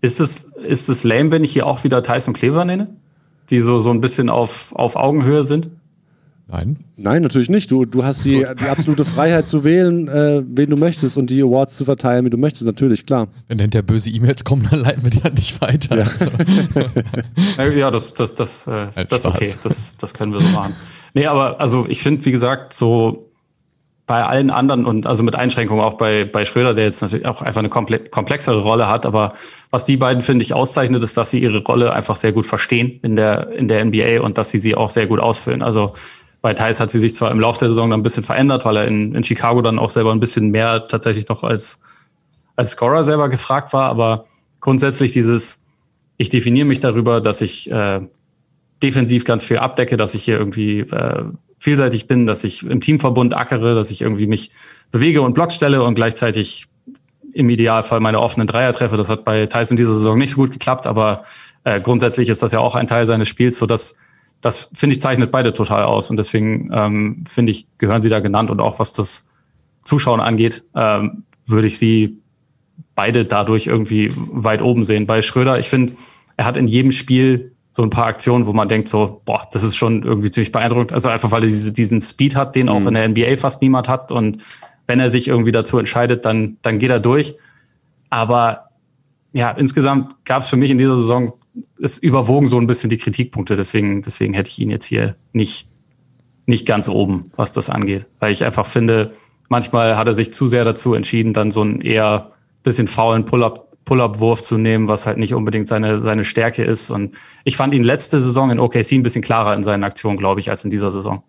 Ist es, ist es lame, wenn ich hier auch wieder Tyson Kleber nenne? Die so, so ein bisschen auf, auf Augenhöhe sind? Nein. Nein, natürlich nicht. Du, du hast die, die absolute Freiheit zu wählen, äh, wen du möchtest und die Awards zu verteilen, wie du möchtest. Natürlich, klar. Wenn hinterher böse E-Mails kommen, dann leiten wir die an dich weiter. Ja, also. ja das, das, das, äh, das ist okay. Das, das können wir so machen. Nee, aber also ich finde, wie gesagt, so bei allen anderen und also mit Einschränkungen auch bei, bei Schröder, der jetzt natürlich auch einfach eine komplexere Rolle hat, aber was die beiden, finde ich, auszeichnet, ist, dass sie ihre Rolle einfach sehr gut verstehen in der, in der NBA und dass sie sie auch sehr gut ausfüllen. Also bei Thais hat sie sich zwar im Laufe der Saison dann ein bisschen verändert, weil er in, in Chicago dann auch selber ein bisschen mehr tatsächlich noch als, als Scorer selber gefragt war, aber grundsätzlich dieses, ich definiere mich darüber, dass ich äh, defensiv ganz viel abdecke, dass ich hier irgendwie äh, vielseitig bin, dass ich im Teamverbund ackere, dass ich irgendwie mich bewege und Blocks stelle und gleichzeitig im Idealfall meine offenen Dreier treffe. Das hat bei Tyson dieser Saison nicht so gut geklappt, aber äh, grundsätzlich ist das ja auch ein Teil seines Spiels, so dass das finde ich zeichnet beide total aus und deswegen ähm, finde ich gehören sie da genannt und auch was das Zuschauen angeht, ähm, würde ich sie beide dadurch irgendwie weit oben sehen. Bei Schröder, ich finde, er hat in jedem Spiel so ein paar Aktionen, wo man denkt so, boah, das ist schon irgendwie ziemlich beeindruckend. Also einfach, weil er diese, diesen Speed hat, den auch mhm. in der NBA fast niemand hat und wenn er sich irgendwie dazu entscheidet, dann, dann geht er durch. Aber ja, insgesamt gab es für mich in dieser Saison es überwogen so ein bisschen die Kritikpunkte. Deswegen, deswegen hätte ich ihn jetzt hier nicht, nicht ganz oben, was das angeht. Weil ich einfach finde, manchmal hat er sich zu sehr dazu entschieden, dann so einen eher bisschen faulen Pull-up Pull-up-Wurf zu nehmen, was halt nicht unbedingt seine, seine Stärke ist. Und ich fand ihn letzte Saison in OKC ein bisschen klarer in seinen Aktionen, glaube ich, als in dieser Saison.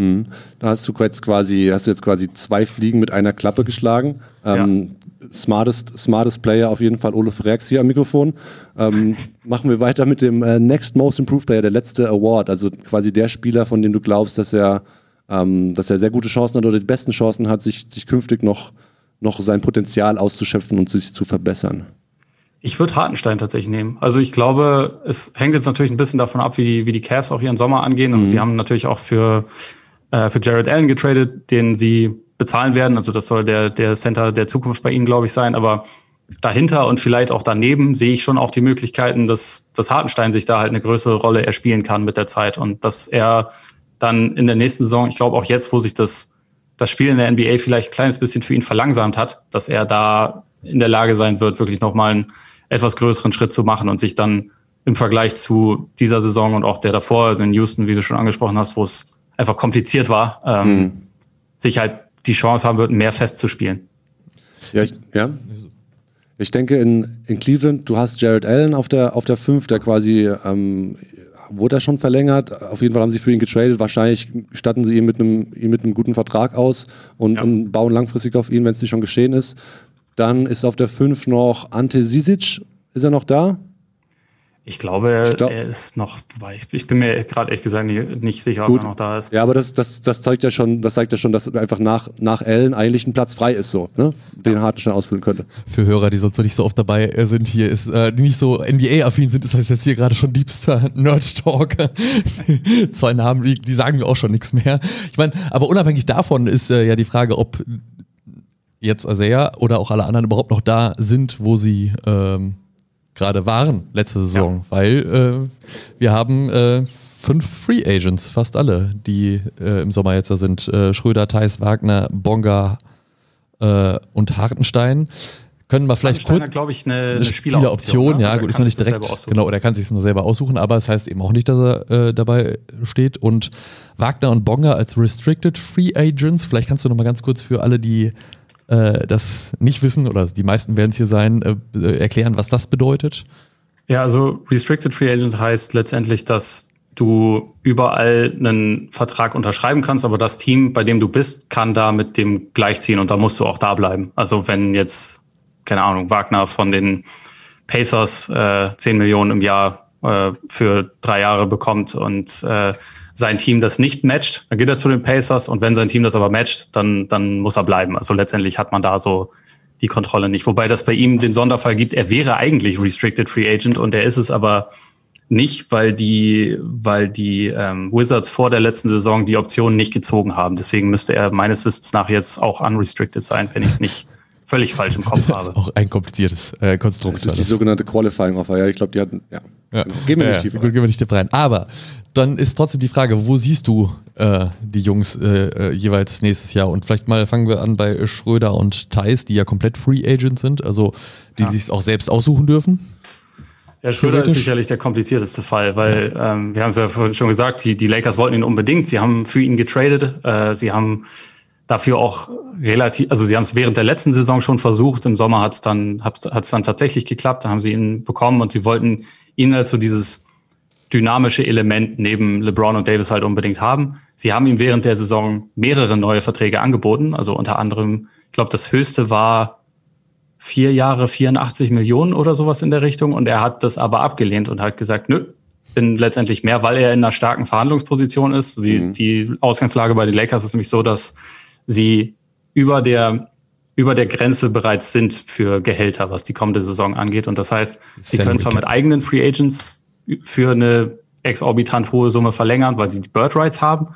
Mhm. Da hast du jetzt quasi, hast du jetzt quasi zwei Fliegen mit einer Klappe geschlagen. Ähm, ja. smartest, smartest Player auf jeden Fall Olaf Rex hier am Mikrofon. Ähm, machen wir weiter mit dem äh, Next Most Improved Player, der letzte Award. Also quasi der Spieler, von dem du glaubst, dass er, ähm, dass er sehr gute Chancen hat oder die besten Chancen hat, sich, sich künftig noch, noch sein Potenzial auszuschöpfen und sich zu verbessern. Ich würde Hartenstein tatsächlich nehmen. Also ich glaube, es hängt jetzt natürlich ein bisschen davon ab, wie die, wie die Cavs auch ihren Sommer angehen. Also mhm. sie haben natürlich auch für äh, für Jared Allen getradet, den sie bezahlen werden. Also das soll der, der Center der Zukunft bei ihnen, glaube ich, sein. Aber dahinter und vielleicht auch daneben sehe ich schon auch die Möglichkeiten, dass, dass Hartenstein sich da halt eine größere Rolle erspielen kann mit der Zeit und dass er dann in der nächsten Saison, ich glaube auch jetzt, wo sich das, das Spiel in der NBA vielleicht ein kleines bisschen für ihn verlangsamt hat, dass er da in der Lage sein wird, wirklich nochmal einen etwas größeren Schritt zu machen und sich dann im Vergleich zu dieser Saison und auch der davor, also in Houston, wie du schon angesprochen hast, wo es einfach kompliziert war, ähm, mhm. sich halt die Chance haben wird, mehr festzuspielen. Ja, ich, ja. Ich denke, in, in Cleveland, du hast Jared Allen auf der, auf der 5, der quasi, ähm, wurde er schon verlängert. Auf jeden Fall haben sie für ihn getradet. Wahrscheinlich statten sie ihn mit einem, ihn mit einem guten Vertrag aus und, ja. und bauen langfristig auf ihn, wenn es nicht schon geschehen ist. Dann ist auf der 5 noch Ante Sisic. Ist er noch da? Ich glaube, ich glaub, er ist noch, ich, ich bin mir gerade ehrlich gesagt nicht, nicht sicher, gut. ob er noch da ist. Ja, aber das, das, das zeigt ja schon, das zeigt ja schon, dass einfach nach, nach Ellen eigentlich ein Platz frei ist, so, ne? den ja. Harten schnell ausfüllen könnte. Für Hörer, die sonst noch nicht so oft dabei äh, sind, hier ist, äh, die nicht so NBA-affin sind, ist das jetzt hier gerade schon liebster Nerd-Talk. Zwei Namen, die, die sagen mir auch schon nichts mehr. Ich meine, aber unabhängig davon ist äh, ja die Frage, ob jetzt Isaiah oder auch alle anderen überhaupt noch da sind, wo sie ähm, gerade waren letzte Saison, ja. weil äh, wir haben äh, fünf Free Agents, fast alle, die äh, im Sommer jetzt da sind. Äh, Schröder, Theis, Wagner, Bonga äh, und Hartenstein. Können wir vielleicht kurz. glaube ich, eine, eine Spieleroption. ja, gut, ist noch nicht direkt. Genau, oder er kann sich es nur selber aussuchen, aber es das heißt eben auch nicht, dass er äh, dabei steht. Und Wagner und Bonga als Restricted Free Agents. Vielleicht kannst du noch mal ganz kurz für alle, die äh, das nicht wissen, oder die meisten werden es hier sein, äh, erklären, was das bedeutet. Ja, also Restricted Free Agent heißt letztendlich, dass du überall einen Vertrag unterschreiben kannst, aber das Team, bei dem du bist, kann da mit dem gleichziehen und da musst du auch da bleiben. Also wenn jetzt keine Ahnung, Wagner von den Pacers äh, 10 Millionen im Jahr äh, für drei Jahre bekommt und äh, sein Team das nicht matcht, dann geht er zu den Pacers und wenn sein Team das aber matcht, dann, dann muss er bleiben. Also letztendlich hat man da so die Kontrolle nicht. Wobei das bei ihm den Sonderfall gibt, er wäre eigentlich Restricted Free Agent und er ist es aber nicht, weil die, weil die ähm, Wizards vor der letzten Saison die Optionen nicht gezogen haben. Deswegen müsste er meines Wissens nach jetzt auch unrestricted sein, wenn ich es nicht völlig falsch im Kopf habe. auch ein kompliziertes äh, Konstrukt. Das ist die sogenannte Qualifying Offer. Ja, ich glaube, die hatten, ja. ja. Gehen wir nicht tiefer rein. Gehen wir nicht tiefer rein. Aber dann ist trotzdem die Frage, wo siehst du äh, die Jungs äh, äh, jeweils nächstes Jahr? Und vielleicht mal fangen wir an bei Schröder und Thais, die ja komplett Free Agents sind, also die ja. sich auch selbst aussuchen dürfen. Ja, Schröder ist sicherlich der komplizierteste Fall, weil ähm, wir haben es ja vorhin schon gesagt, die, die Lakers wollten ihn unbedingt. Sie haben für ihn getradet. Äh, sie haben dafür auch relativ, also sie haben es während der letzten Saison schon versucht. Im Sommer hat es dann, hat's dann tatsächlich geklappt. Da haben sie ihn bekommen und sie wollten ihn also dieses dynamische Element neben LeBron und Davis halt unbedingt haben. Sie haben ihm während der Saison mehrere neue Verträge angeboten. Also unter anderem, ich glaube, das höchste war vier Jahre 84 Millionen oder sowas in der Richtung. Und er hat das aber abgelehnt und hat gesagt, nö, bin letztendlich mehr, weil er in einer starken Verhandlungsposition ist. Die, mhm. die Ausgangslage bei den Lakers ist nämlich so, dass sie über der, über der Grenze bereits sind für Gehälter, was die kommende Saison angeht. Und das heißt, sie können zwar mit eigenen Free Agents für eine exorbitant hohe Summe verlängern, weil sie die Bird Rights haben.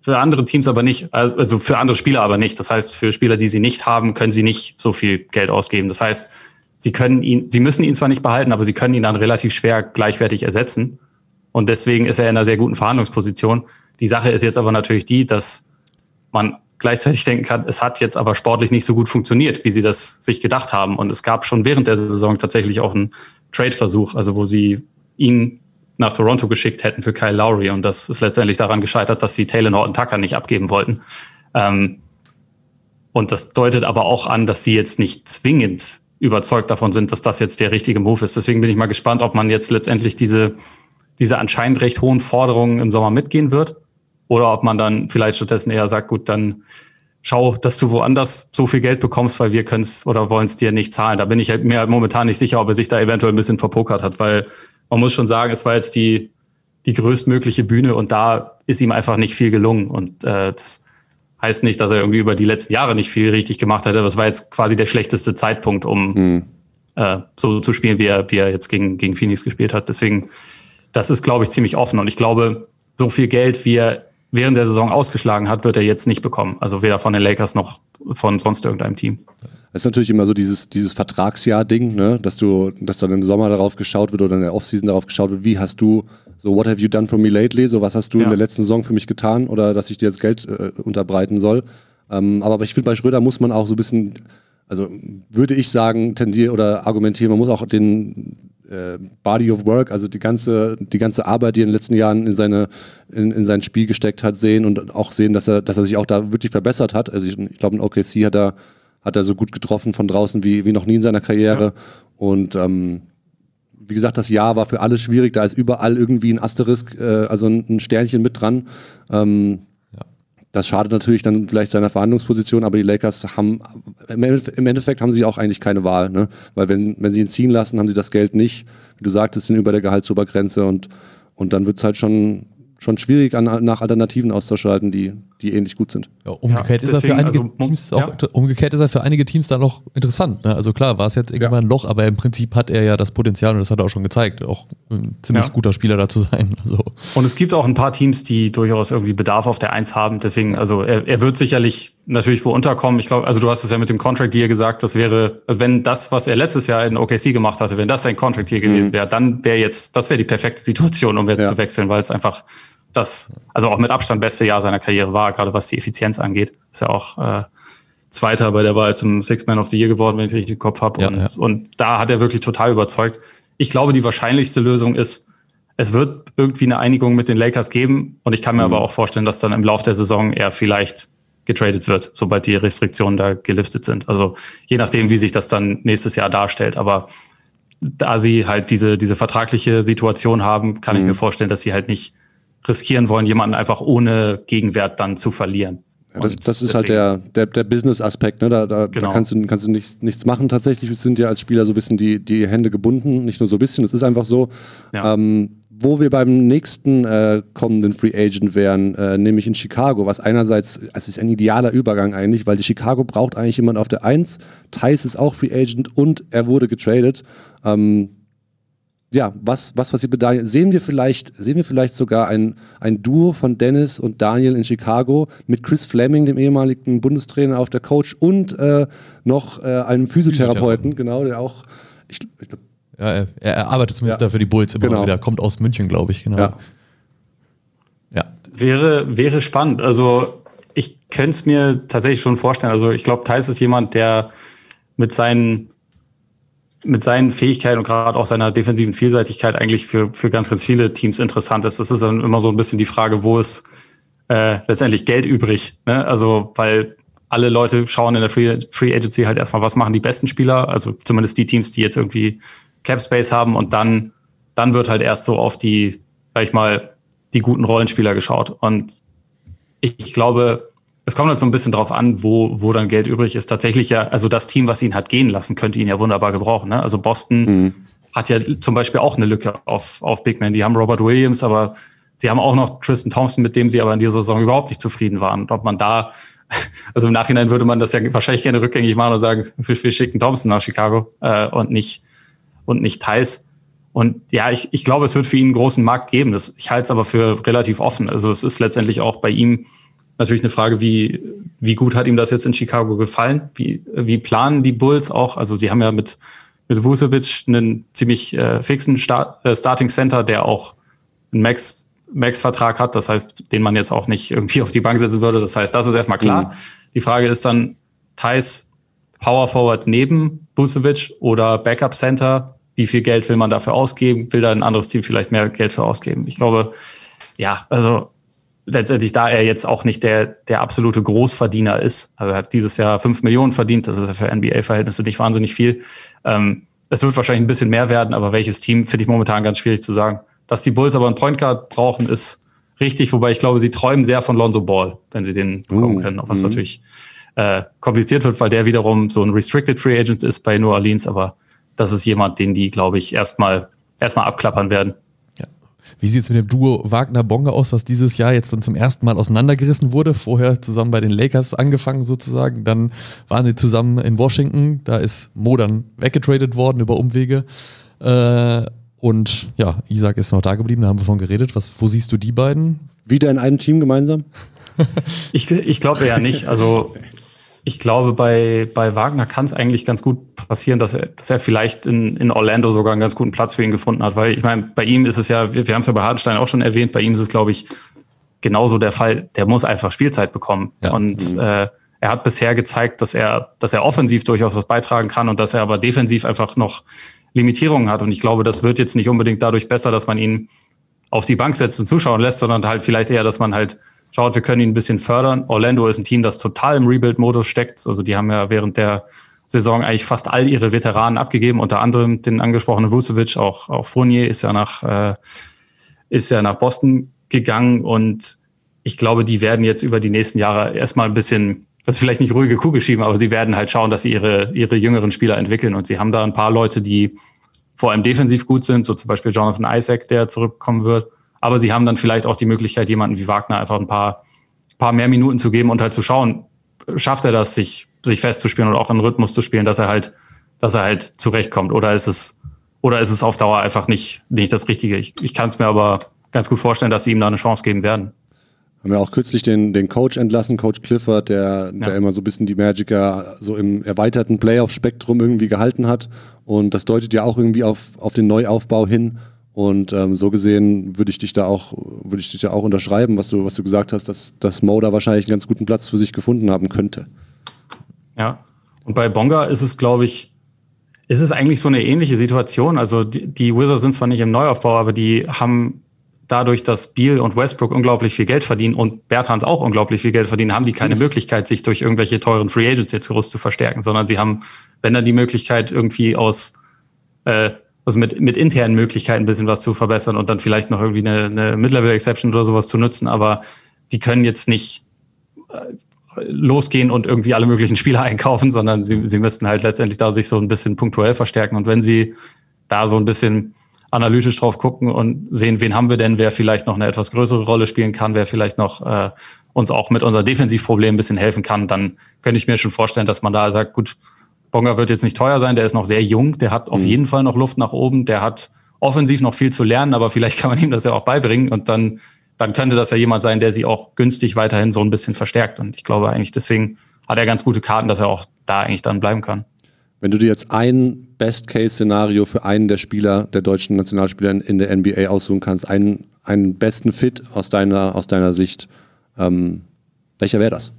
Für andere Teams aber nicht, also für andere Spieler aber nicht. Das heißt, für Spieler, die sie nicht haben, können sie nicht so viel Geld ausgeben. Das heißt, sie können ihn, sie müssen ihn zwar nicht behalten, aber sie können ihn dann relativ schwer gleichwertig ersetzen. Und deswegen ist er in einer sehr guten Verhandlungsposition. Die Sache ist jetzt aber natürlich die, dass man gleichzeitig denken kann, es hat jetzt aber sportlich nicht so gut funktioniert, wie sie das sich gedacht haben. Und es gab schon während der Saison tatsächlich auch einen Trade-Versuch, also wo sie ihn nach Toronto geschickt hätten für Kyle Lowry. Und das ist letztendlich daran gescheitert, dass sie Taylor Norton Tucker nicht abgeben wollten. Ähm, und das deutet aber auch an, dass sie jetzt nicht zwingend überzeugt davon sind, dass das jetzt der richtige Move ist. Deswegen bin ich mal gespannt, ob man jetzt letztendlich diese, diese anscheinend recht hohen Forderungen im Sommer mitgehen wird oder ob man dann vielleicht stattdessen eher sagt, gut, dann schau, dass du woanders so viel Geld bekommst, weil wir können es oder wollen es dir nicht zahlen. Da bin ich halt mir momentan nicht sicher, ob er sich da eventuell ein bisschen verpokert hat, weil man muss schon sagen, es war jetzt die, die größtmögliche Bühne und da ist ihm einfach nicht viel gelungen. Und äh, das heißt nicht, dass er irgendwie über die letzten Jahre nicht viel richtig gemacht hätte. Das war jetzt quasi der schlechteste Zeitpunkt, um mhm. äh, so zu spielen, wie er, wie er jetzt gegen, gegen Phoenix gespielt hat. Deswegen, das ist, glaube ich, ziemlich offen. Und ich glaube, so viel Geld, wie er während der Saison ausgeschlagen hat, wird er jetzt nicht bekommen. Also weder von den Lakers noch von sonst irgendeinem Team. Das ist natürlich immer so dieses, dieses Vertragsjahr-Ding, ne? dass du, dass dann im Sommer darauf geschaut wird oder in der Offseason darauf geschaut wird, wie hast du, so what have you done for me lately, so was hast du ja. in der letzten Saison für mich getan oder dass ich dir jetzt Geld äh, unterbreiten soll. Ähm, aber ich finde, bei Schröder muss man auch so ein bisschen, also würde ich sagen, tendieren oder argumentieren, man muss auch den, Body of Work, also die ganze, die ganze Arbeit, die er in den letzten Jahren in, seine, in, in sein Spiel gesteckt hat, sehen und auch sehen, dass er, dass er sich auch da wirklich verbessert hat. Also ich, ich glaube, in OKC hat er, hat er so gut getroffen von draußen wie, wie noch nie in seiner Karriere. Ja. Und ähm, wie gesagt, das Jahr war für alle schwierig. Da ist überall irgendwie ein Asterisk, äh, also ein, ein, Sternchen mit dran. Ähm, das schadet natürlich dann vielleicht seiner Verhandlungsposition, aber die Lakers haben im Endeffekt haben sie auch eigentlich keine Wahl, ne? Weil wenn, wenn sie ihn ziehen lassen, haben sie das Geld nicht. Wie du sagtest, sind über der Gehaltsobergrenze und, und dann wird es halt schon, schon schwierig, an, nach Alternativen auszuschalten, die, die ähnlich gut sind. Ja, umgekehrt, ja, ist deswegen, er für einige also, Teams auch, ja. umgekehrt ist er für einige Teams dann noch interessant. Ne? Also klar, war es jetzt irgendwann ein Loch, aber im Prinzip hat er ja das Potenzial und das hat er auch schon gezeigt, auch ein ziemlich guter Spieler da zu sein. Also. Und es gibt auch ein paar Teams, die durchaus irgendwie Bedarf auf der Eins haben. Deswegen, also er, er wird sicherlich natürlich wo unterkommen. Ich glaube, also du hast es ja mit dem Contract hier gesagt, das wäre, wenn das, was er letztes Jahr in OKC gemacht hatte, wenn das sein Contract hier gewesen mhm. wäre, dann wäre jetzt, das wäre die perfekte Situation, um jetzt ja. zu wechseln, weil es einfach das, also auch mit Abstand beste Jahr seiner Karriere war, gerade was die Effizienz angeht. Ist ja auch äh, Zweiter bei der Wahl zum Six Man of the Year geworden, wenn ich es richtig im Kopf habe. Ja, und, ja. und da hat er wirklich total überzeugt. Ich glaube, die wahrscheinlichste Lösung ist, es wird irgendwie eine Einigung mit den Lakers geben. Und ich kann mir mhm. aber auch vorstellen, dass dann im Laufe der Saison er vielleicht getradet wird, sobald die Restriktionen da geliftet sind. Also je nachdem, wie sich das dann nächstes Jahr darstellt. Aber da sie halt diese, diese vertragliche Situation haben, kann mhm. ich mir vorstellen, dass sie halt nicht riskieren wollen, jemanden einfach ohne Gegenwert dann zu verlieren. Ja, das, das ist halt der, der, der Business-Aspekt, ne? Da, da, genau. da, kannst du, kannst du nicht, nichts machen. Tatsächlich sind ja als Spieler so ein bisschen die, die Hände gebunden, nicht nur so ein bisschen, es ist einfach so. Ja. Ähm, wo wir beim nächsten äh, kommenden Free Agent wären, äh, nämlich in Chicago, was einerseits, es ist ein idealer Übergang eigentlich, weil die Chicago braucht eigentlich jemand auf der 1, Thais ist auch Free Agent und er wurde getradet. Ähm, ja, was, was passiert mit Daniel? Sehen wir vielleicht, sehen wir vielleicht sogar ein, ein Duo von Dennis und Daniel in Chicago mit Chris Fleming, dem ehemaligen Bundestrainer auf der Coach und äh, noch äh, einem Physiotherapeuten, genau, der auch, ich, ich glaube, ja, er, er, arbeitet zumindest ja. da für die Bulls immer genau. wieder, kommt aus München, glaube ich, genau. Ja. ja. Wäre, wäre spannend. Also ich könnte es mir tatsächlich schon vorstellen. Also ich glaube, Thais ist jemand, der mit seinen mit seinen Fähigkeiten und gerade auch seiner defensiven Vielseitigkeit eigentlich für, für ganz, ganz viele Teams interessant ist. Das ist dann immer so ein bisschen die Frage, wo ist äh, letztendlich Geld übrig? Ne? Also, weil alle Leute schauen in der Free, Free Agency halt erstmal, was machen die besten Spieler, also zumindest die Teams, die jetzt irgendwie Cap Space haben und dann, dann wird halt erst so auf die, sag ich mal, die guten Rollenspieler geschaut. Und ich, ich glaube, es kommt halt so ein bisschen drauf an, wo, wo dann Geld übrig ist. Tatsächlich ja, also das Team, was ihn hat gehen lassen, könnte ihn ja wunderbar gebrauchen. Ne? Also Boston mhm. hat ja zum Beispiel auch eine Lücke auf, auf Big Man. Die haben Robert Williams, aber sie haben auch noch Tristan Thompson, mit dem sie aber in dieser Saison überhaupt nicht zufrieden waren. Und ob man da, also im Nachhinein würde man das ja wahrscheinlich gerne rückgängig machen und sagen, wir, wir schicken Thompson nach Chicago äh, und nicht und nicht Thais. Und ja, ich, ich glaube, es wird für ihn einen großen Markt geben. Das, ich halte es aber für relativ offen. Also es ist letztendlich auch bei ihm natürlich eine Frage, wie, wie gut hat ihm das jetzt in Chicago gefallen? Wie, wie planen die Bulls auch? Also sie haben ja mit, mit Vucevic einen ziemlich äh, fixen Start, äh, Starting Center, der auch einen Max, Max-Vertrag hat. Das heißt, den man jetzt auch nicht irgendwie auf die Bank setzen würde. Das heißt, das ist erstmal klar. Mhm. Die Frage ist dann, Thais Power Forward neben Vucevic oder Backup Center? Wie viel Geld will man dafür ausgeben? Will da ein anderes Team vielleicht mehr Geld für ausgeben? Ich glaube, ja, also letztendlich, da er jetzt auch nicht der, der absolute Großverdiener ist, also er hat dieses Jahr fünf Millionen verdient, das ist ja für NBA-Verhältnisse nicht wahnsinnig viel. Ähm, es wird wahrscheinlich ein bisschen mehr werden, aber welches Team finde ich momentan ganz schwierig zu sagen. Dass die Bulls aber einen Point Guard brauchen, ist richtig, wobei ich glaube, sie träumen sehr von Lonzo Ball, wenn sie den bekommen uh, können, was mhm. natürlich äh, kompliziert wird, weil der wiederum so ein Restricted Free Agent ist bei New Orleans, aber das ist jemand, den die, glaube ich, erstmal erstmal abklappern werden. Wie sieht es mit dem Duo Wagner-Bonga aus, was dieses Jahr jetzt dann zum ersten Mal auseinandergerissen wurde? Vorher zusammen bei den Lakers angefangen sozusagen. Dann waren sie zusammen in Washington. Da ist Mo dann weggetradet worden über Umwege. Äh, und ja, Isaac ist noch da geblieben, da haben wir von geredet. Was, wo siehst du die beiden? Wieder in einem Team gemeinsam? ich, ich glaube ja nicht. Also ich glaube, bei, bei Wagner kann es eigentlich ganz gut passieren, dass er, dass er vielleicht in, in Orlando sogar einen ganz guten Platz für ihn gefunden hat. Weil ich meine, bei ihm ist es ja, wir, wir haben es ja bei Hartenstein auch schon erwähnt, bei ihm ist es, glaube ich, genauso der Fall, der muss einfach Spielzeit bekommen. Ja. Und mhm. äh, er hat bisher gezeigt, dass er, dass er offensiv durchaus was beitragen kann und dass er aber defensiv einfach noch Limitierungen hat. Und ich glaube, das wird jetzt nicht unbedingt dadurch besser, dass man ihn auf die Bank setzt und zuschauen lässt, sondern halt vielleicht eher, dass man halt schaut, wir können ihn ein bisschen fördern. Orlando ist ein Team, das total im Rebuild-Modus steckt. Also die haben ja während der Saison eigentlich fast all ihre Veteranen abgegeben, unter anderem den angesprochenen Vucevic, auch, auch Fournier ist ja nach, äh, ist ja nach Boston gegangen und ich glaube, die werden jetzt über die nächsten Jahre erstmal ein bisschen, das ist vielleicht nicht ruhige Kugel schieben, aber sie werden halt schauen, dass sie ihre, ihre jüngeren Spieler entwickeln und sie haben da ein paar Leute, die vor allem defensiv gut sind, so zum Beispiel Jonathan Isaac, der zurückkommen wird. Aber sie haben dann vielleicht auch die Möglichkeit, jemanden wie Wagner einfach ein paar, paar mehr Minuten zu geben und halt zu schauen, schafft er das, sich, sich festzuspielen oder auch in Rhythmus zu spielen, dass er halt, dass er halt zurechtkommt. Oder ist es, oder ist es auf Dauer einfach nicht, nicht das Richtige? Ich, ich kann es mir aber ganz gut vorstellen, dass sie ihm da eine Chance geben werden. Haben wir auch kürzlich den, den Coach entlassen, Coach Clifford, der, ja. der immer so ein bisschen die Magicer so im erweiterten Playoff-Spektrum irgendwie gehalten hat. Und das deutet ja auch irgendwie auf, auf den Neuaufbau hin. Und ähm, so gesehen würde ich dich da auch, würde ich dich da auch unterschreiben, was du, was du gesagt hast, dass, dass Mo da wahrscheinlich einen ganz guten Platz für sich gefunden haben könnte. Ja. Und bei Bonga ist es, glaube ich, ist es eigentlich so eine ähnliche Situation. Also die, die Wizards sind zwar nicht im Neuaufbau, aber die haben dadurch, dass Beal und Westbrook unglaublich viel Geld verdienen und Bertans auch unglaublich viel Geld verdienen, haben die keine Möglichkeit, sich durch irgendwelche teuren Free Agents jetzt groß zu verstärken, sondern sie haben, wenn dann die Möglichkeit, irgendwie aus äh, also mit, mit internen Möglichkeiten ein bisschen was zu verbessern und dann vielleicht noch irgendwie eine, eine Mid-Level-Exception oder sowas zu nutzen, aber die können jetzt nicht äh, losgehen und irgendwie alle möglichen Spieler einkaufen, sondern sie, sie müssten halt letztendlich da sich so ein bisschen punktuell verstärken. Und wenn sie da so ein bisschen analytisch drauf gucken und sehen, wen haben wir denn, wer vielleicht noch eine etwas größere Rolle spielen kann, wer vielleicht noch äh, uns auch mit unser Defensivproblem ein bisschen helfen kann, dann könnte ich mir schon vorstellen, dass man da sagt, gut, Bonga wird jetzt nicht teuer sein, der ist noch sehr jung, der hat auf mhm. jeden Fall noch Luft nach oben, der hat offensiv noch viel zu lernen, aber vielleicht kann man ihm das ja auch beibringen und dann, dann könnte das ja jemand sein, der sie auch günstig weiterhin so ein bisschen verstärkt. Und ich glaube eigentlich, deswegen hat er ganz gute Karten, dass er auch da eigentlich dann bleiben kann. Wenn du dir jetzt ein Best-Case-Szenario für einen der Spieler, der deutschen Nationalspieler in der NBA aussuchen kannst, einen, einen besten Fit aus deiner, aus deiner Sicht, ähm, welcher wäre das?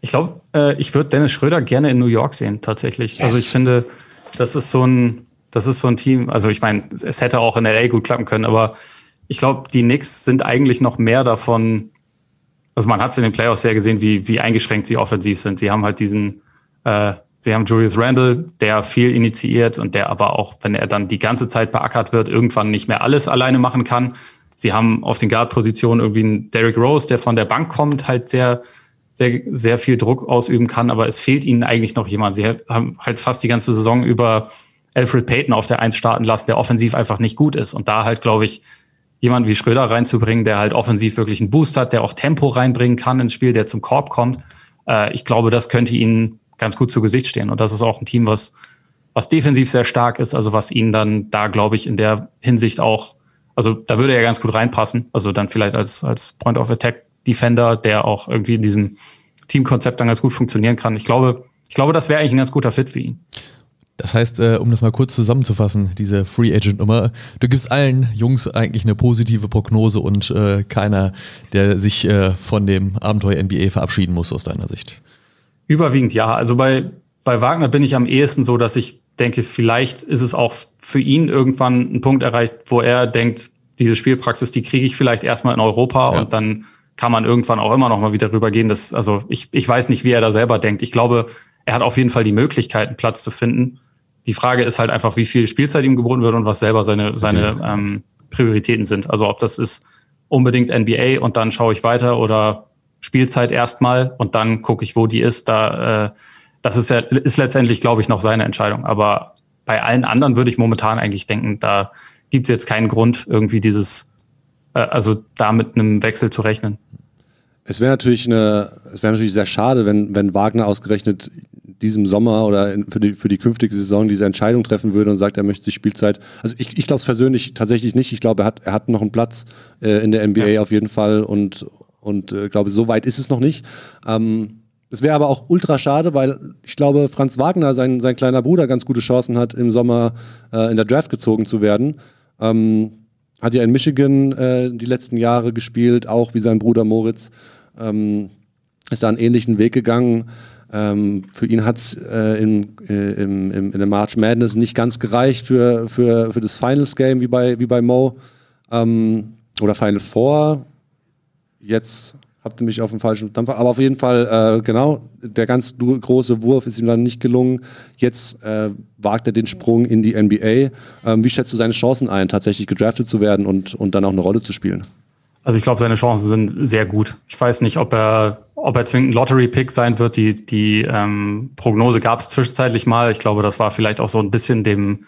Ich glaube, äh, ich würde Dennis Schröder gerne in New York sehen, tatsächlich. Yes. Also ich finde, das ist so ein, das ist so ein Team, also ich meine, es hätte auch in LA gut klappen können, aber ich glaube, die Knicks sind eigentlich noch mehr davon, also man hat es in den Playoffs sehr gesehen, wie, wie eingeschränkt sie offensiv sind. Sie haben halt diesen, äh, sie haben Julius Randle, der viel initiiert und der aber auch, wenn er dann die ganze Zeit beackert wird, irgendwann nicht mehr alles alleine machen kann. Sie haben auf den Guard-Positionen irgendwie einen Derrick Rose, der von der Bank kommt, halt sehr sehr, sehr viel Druck ausüben kann, aber es fehlt ihnen eigentlich noch jemand. Sie haben halt fast die ganze Saison über Alfred Payton auf der Eins starten lassen, der offensiv einfach nicht gut ist. Und da halt, glaube ich, jemanden wie Schröder reinzubringen, der halt offensiv wirklich einen Boost hat, der auch Tempo reinbringen kann ins Spiel, der zum Korb kommt. Äh, ich glaube, das könnte ihnen ganz gut zu Gesicht stehen. Und das ist auch ein Team, was, was defensiv sehr stark ist, also was ihnen dann da, glaube ich, in der Hinsicht auch, also da würde er ganz gut reinpassen. Also dann vielleicht als, als Point of Attack Defender, der auch irgendwie in diesem Teamkonzept dann ganz gut funktionieren kann. Ich glaube, ich glaube, das wäre eigentlich ein ganz guter Fit für ihn. Das heißt, äh, um das mal kurz zusammenzufassen, diese Free Agent Nummer, du gibst allen Jungs eigentlich eine positive Prognose und äh, keiner, der sich äh, von dem Abenteuer NBA verabschieden muss aus deiner Sicht. Überwiegend ja. Also bei, bei Wagner bin ich am ehesten so, dass ich denke, vielleicht ist es auch für ihn irgendwann ein Punkt erreicht, wo er denkt, diese Spielpraxis, die kriege ich vielleicht erstmal in Europa ja. und dann kann man irgendwann auch immer noch mal wieder rübergehen. Das, also ich, ich weiß nicht, wie er da selber denkt. Ich glaube, er hat auf jeden Fall die Möglichkeit, einen Platz zu finden. Die Frage ist halt einfach, wie viel Spielzeit ihm geboten wird und was selber seine, seine ähm, Prioritäten sind. Also ob das ist unbedingt NBA und dann schaue ich weiter oder Spielzeit erstmal und dann gucke ich, wo die ist. Da, äh, das ist ja ist letztendlich, glaube ich, noch seine Entscheidung. Aber bei allen anderen würde ich momentan eigentlich denken, da gibt es jetzt keinen Grund, irgendwie dieses also da mit einem Wechsel zu rechnen. Es wäre natürlich eine, es wäre natürlich sehr schade, wenn, wenn Wagner ausgerechnet diesem Sommer oder in, für, die, für die künftige Saison diese Entscheidung treffen würde und sagt, er möchte die Spielzeit. Also ich, ich glaube es persönlich tatsächlich nicht. Ich glaube, er hat, er hat noch einen Platz äh, in der NBA ja. auf jeden Fall und, und äh, glaube, so weit ist es noch nicht. Ähm, es wäre aber auch ultra schade, weil ich glaube, Franz Wagner, sein, sein kleiner Bruder, ganz gute Chancen hat, im Sommer äh, in der Draft gezogen zu werden. Ähm, hat ja in Michigan äh, die letzten Jahre gespielt, auch wie sein Bruder Moritz. Ähm, ist da einen ähnlichen Weg gegangen. Ähm, für ihn hat es äh, in, äh, im, in der March Madness nicht ganz gereicht für, für, für das Finals Game wie bei, wie bei Mo. Ähm, oder Final Four. Jetzt habt ihr mich auf dem falschen Dampfer. Aber auf jeden Fall, äh, genau, der ganz große Wurf ist ihm dann nicht gelungen. Jetzt äh, wagt er den Sprung in die NBA. Ähm, wie schätzt du seine Chancen ein, tatsächlich gedraftet zu werden und, und dann auch eine Rolle zu spielen? Also ich glaube, seine Chancen sind sehr gut. Ich weiß nicht, ob er, ob er zwingend ein Lottery-Pick sein wird. Die, die ähm, Prognose gab es zwischenzeitlich mal. Ich glaube, das war vielleicht auch so ein bisschen dem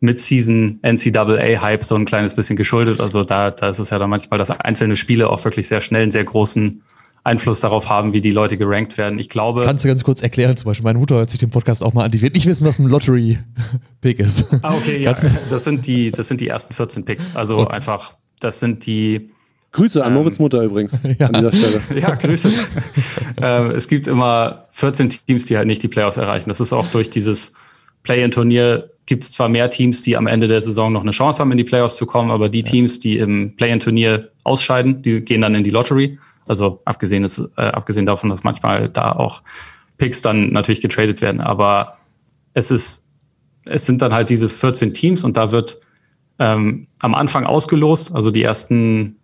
Mid-Season NCAA-Hype so ein kleines bisschen geschuldet. Also da, da ist es ja dann manchmal, dass einzelne Spiele auch wirklich sehr schnell einen sehr großen Einfluss darauf haben, wie die Leute gerankt werden. Ich glaube. Kannst du ganz kurz erklären, zum Beispiel, meine Mutter hört sich den Podcast auch mal an, die wird nicht wissen, was ein Lottery-Pick ist. Ah, okay, ja. Das sind die, das sind die ersten 14 Picks. Also okay. einfach, das sind die, Grüße an ähm, Moritz Mutter übrigens ja. an dieser Stelle. Ja, Grüße. ähm, es gibt immer 14 Teams, die halt nicht die Playoffs erreichen. Das ist auch durch dieses Play-in-Turnier gibt es zwar mehr Teams, die am Ende der Saison noch eine Chance haben, in die Playoffs zu kommen, aber die ja. Teams, die im Play-in-Turnier ausscheiden, die gehen dann in die Lottery. Also abgesehen, ist, äh, abgesehen davon, dass manchmal da auch Picks dann natürlich getradet werden. Aber es ist, es sind dann halt diese 14 Teams und da wird ähm, am Anfang ausgelost, also die ersten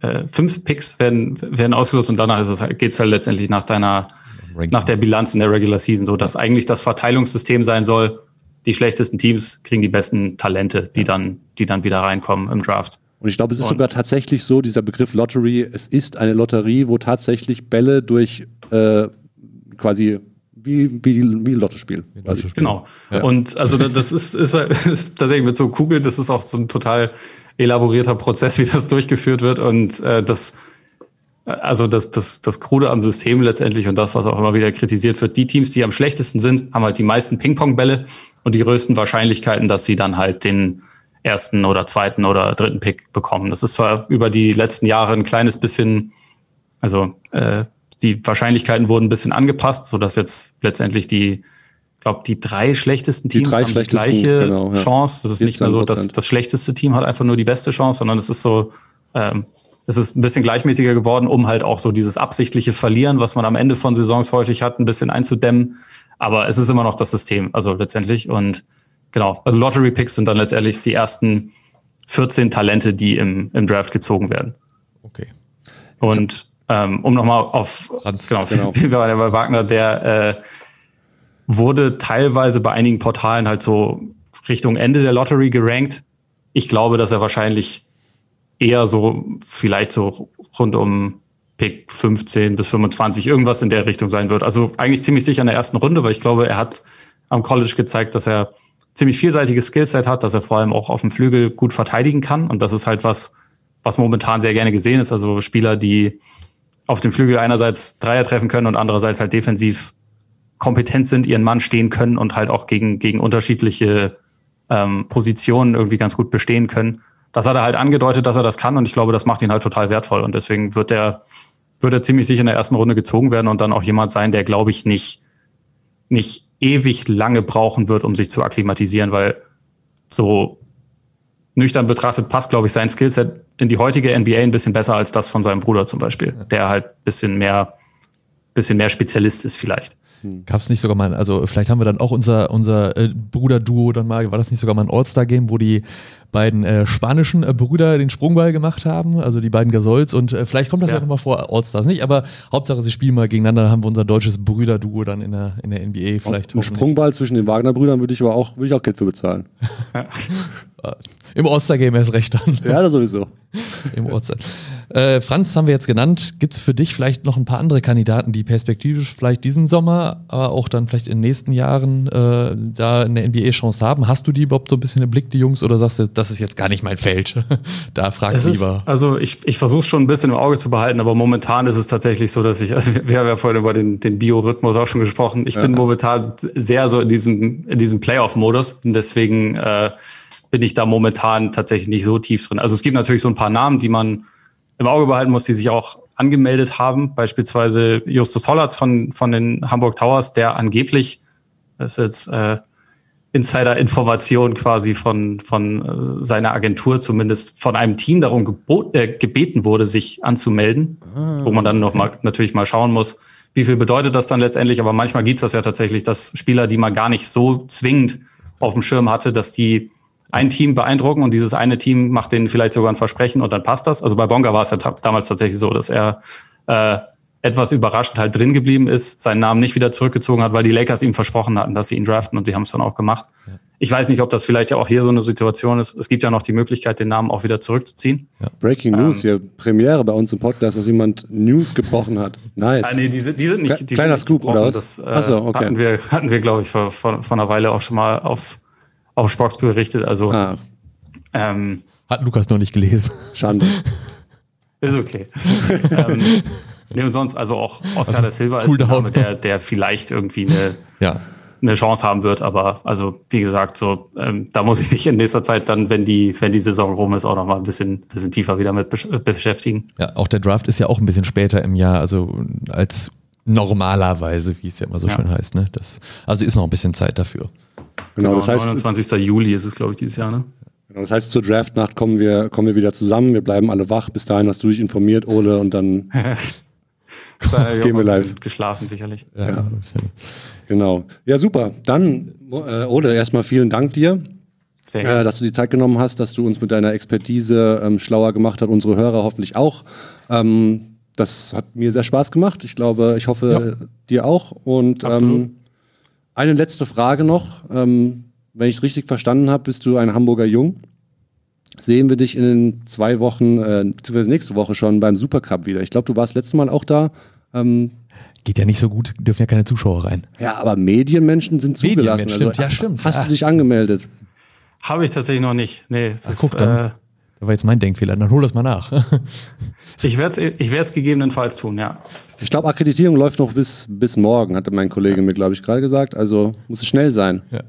äh, fünf Picks werden, werden ausgelost und danach halt, geht es halt letztendlich nach deiner, Ranking. nach der Bilanz in der Regular Season, so dass eigentlich das Verteilungssystem sein soll, die schlechtesten Teams kriegen die besten Talente, die dann, die dann wieder reinkommen im Draft. Und ich glaube, es ist und sogar tatsächlich so, dieser Begriff Lottery, es ist eine Lotterie, wo tatsächlich Bälle durch äh, quasi wie, wie, wie Lottospiel. Wie Lottospiel. Genau. Ja. Und also das ist, ist, ist, tatsächlich mit so Kugeln, das ist auch so ein total elaborierter Prozess, wie das durchgeführt wird. Und äh, das, also das, das, das Krude am System letztendlich und das, was auch immer wieder kritisiert wird, die Teams, die am schlechtesten sind, haben halt die meisten Ping-Pong-Bälle und die größten Wahrscheinlichkeiten, dass sie dann halt den ersten oder zweiten oder dritten Pick bekommen. Das ist zwar über die letzten Jahre ein kleines bisschen, also äh, die Wahrscheinlichkeiten wurden ein bisschen angepasst, so dass jetzt letztendlich die, glaube die drei schlechtesten Teams die drei haben die gleiche genau, ja. Chance. Das ist nicht mehr so, dass das schlechteste Team hat einfach nur die beste Chance, sondern es ist so, ähm, es ist ein bisschen gleichmäßiger geworden, um halt auch so dieses absichtliche Verlieren, was man am Ende von Saisons häufig hat, ein bisschen einzudämmen. Aber es ist immer noch das System, also letztendlich. Und genau, also Lottery Picks sind dann letztendlich die ersten 14 Talente, die im, im Draft gezogen werden. Okay. Und ähm, um nochmal auf, Franz, genau, genau. bei Wagner, der äh, wurde teilweise bei einigen Portalen halt so Richtung Ende der Lottery gerankt. Ich glaube, dass er wahrscheinlich eher so, vielleicht so rund um Pick 15 bis 25, irgendwas in der Richtung sein wird. Also eigentlich ziemlich sicher in der ersten Runde, weil ich glaube, er hat am College gezeigt, dass er ziemlich vielseitiges Skillset hat, dass er vor allem auch auf dem Flügel gut verteidigen kann. Und das ist halt was, was momentan sehr gerne gesehen ist. Also Spieler, die auf dem Flügel einerseits Dreier treffen können und andererseits halt defensiv kompetent sind, ihren Mann stehen können und halt auch gegen, gegen unterschiedliche ähm, Positionen irgendwie ganz gut bestehen können. Das hat er halt angedeutet, dass er das kann und ich glaube, das macht ihn halt total wertvoll und deswegen wird er, wird er ziemlich sicher in der ersten Runde gezogen werden und dann auch jemand sein, der, glaube ich, nicht, nicht ewig lange brauchen wird, um sich zu akklimatisieren, weil so nüchtern betrachtet passt, glaube ich, sein Skillset in die heutige NBA ein bisschen besser als das von seinem Bruder zum Beispiel, der halt ein bisschen mehr, bisschen mehr Spezialist ist vielleicht. Hm. Gab es nicht sogar mal, also vielleicht haben wir dann auch unser, unser äh, Bruder-Duo dann mal, war das nicht sogar mal ein All-Star-Game, wo die beiden äh, spanischen äh, Brüder den Sprungball gemacht haben, also die beiden Gasols und äh, vielleicht kommt das ja, ja nochmal vor, All-Stars nicht, aber Hauptsache sie spielen mal gegeneinander, dann haben wir unser deutsches Brüder-Duo dann in der, in der NBA vielleicht. Ein Sprungball zwischen den Wagner-Brüdern würde ich aber auch, würde ich auch Geld für bezahlen. Im All-Star-Game erst recht dann. Ja, das sowieso. Im All-Star. Äh, Franz haben wir jetzt genannt. Gibt es für dich vielleicht noch ein paar andere Kandidaten, die perspektivisch vielleicht diesen Sommer, aber auch dann vielleicht in den nächsten Jahren äh, da eine NBA-Chance haben? Hast du die überhaupt so ein bisschen im Blick, die Jungs, oder sagst du, das ist jetzt gar nicht mein Feld? da frag es lieber. Ist, also ich, ich versuche schon ein bisschen im Auge zu behalten, aber momentan ist es tatsächlich so, dass ich, also wir haben ja vorhin über den, den Biorhythmus auch schon gesprochen. Ich ja. bin momentan sehr so in diesem, in diesem Playoff-Modus und deswegen äh, bin ich da momentan tatsächlich nicht so tief drin. Also es gibt natürlich so ein paar Namen, die man im Auge behalten muss, die sich auch angemeldet haben. Beispielsweise Justus Hollatz von, von den Hamburg Towers, der angeblich, das ist jetzt äh, Insider-Information quasi von, von äh, seiner Agentur, zumindest von einem Team darum gebot, äh, gebeten wurde, sich anzumelden, ah, wo man dann noch mal natürlich mal schauen muss, wie viel bedeutet das dann letztendlich. Aber manchmal gibt es das ja tatsächlich, dass Spieler, die man gar nicht so zwingend auf dem Schirm hatte, dass die ein Team beeindrucken und dieses eine Team macht denen vielleicht sogar ein Versprechen und dann passt das. Also bei Bonga war es ja damals tatsächlich so, dass er äh, etwas überraschend halt drin geblieben ist, seinen Namen nicht wieder zurückgezogen hat, weil die Lakers ihm versprochen hatten, dass sie ihn draften und sie haben es dann auch gemacht. Ja. Ich weiß nicht, ob das vielleicht ja auch hier so eine Situation ist. Es gibt ja noch die Möglichkeit, den Namen auch wieder zurückzuziehen. Ja. Breaking ähm, News, hier Premiere bei uns im Podcast, dass jemand News gebrochen hat. Nice. Ah, nee, die, sind, die sind nicht. Die Kleiner sind Scoop oder was? Das äh, Achso, okay. hatten wir, hatten wir glaube ich, vor, vor, vor einer Weile auch schon mal auf, auf Spox berichtet. Also ah. Ähm, Hat Lukas noch nicht gelesen. Schande. Ist okay. ähm, nee, und sonst, also auch Oscar also, da Silva cool ist ein Name, der, der vielleicht irgendwie eine, ja. eine Chance haben wird. Aber also wie gesagt, so ähm, da muss ich mich in nächster Zeit dann, wenn die, wenn die Saison rum ist, auch noch mal ein bisschen, bisschen tiefer wieder mit beschäftigen. Ja, auch der Draft ist ja auch ein bisschen später im Jahr, also als normalerweise, wie es ja immer so ja. schön heißt. Ne? Das, also ist noch ein bisschen Zeit dafür. Genau, genau das heißt 29. Juli ist es, glaube ich, dieses Jahr, ne? Genau, das heißt, zur Draftnacht kommen wir, kommen wir wieder zusammen, wir bleiben alle wach. Bis dahin hast du dich informiert, Ole, und dann gehen wir live. Geschlafen, sicherlich. Ja, ja. Genau. Ja, super. Dann, äh, Ole, erstmal vielen Dank dir. Sehr Äh, dass du die Zeit genommen hast, dass du uns mit deiner Expertise ähm, schlauer gemacht hast, unsere Hörer hoffentlich auch. Ähm, das hat mir sehr Spaß gemacht. Ich glaube, ich hoffe, ja. dir auch. Und ähm, eine letzte Frage noch. Ähm, wenn ich es richtig verstanden habe, bist du ein Hamburger Jung. Sehen wir dich in zwei Wochen, äh, beziehungsweise nächste Woche schon beim Supercup wieder. Ich glaube, du warst letztes Mal auch da. Ähm, Geht ja nicht so gut, dürfen ja keine Zuschauer rein. Ja, aber Medienmenschen sind zugelassen. Medienmenschen, stimmt, also, ja, stimmt. Hast ja. du dich angemeldet? Habe ich tatsächlich noch nicht. Nee, Ach, ist, guck, dann, äh, das war jetzt mein Denkfehler, dann hol das mal nach. ich werde es ich werd's gegebenenfalls tun, ja. Ich glaube, Akkreditierung läuft noch bis, bis morgen, hatte mein Kollege ja. mir, glaube ich, gerade gesagt. Also muss es schnell sein. Ja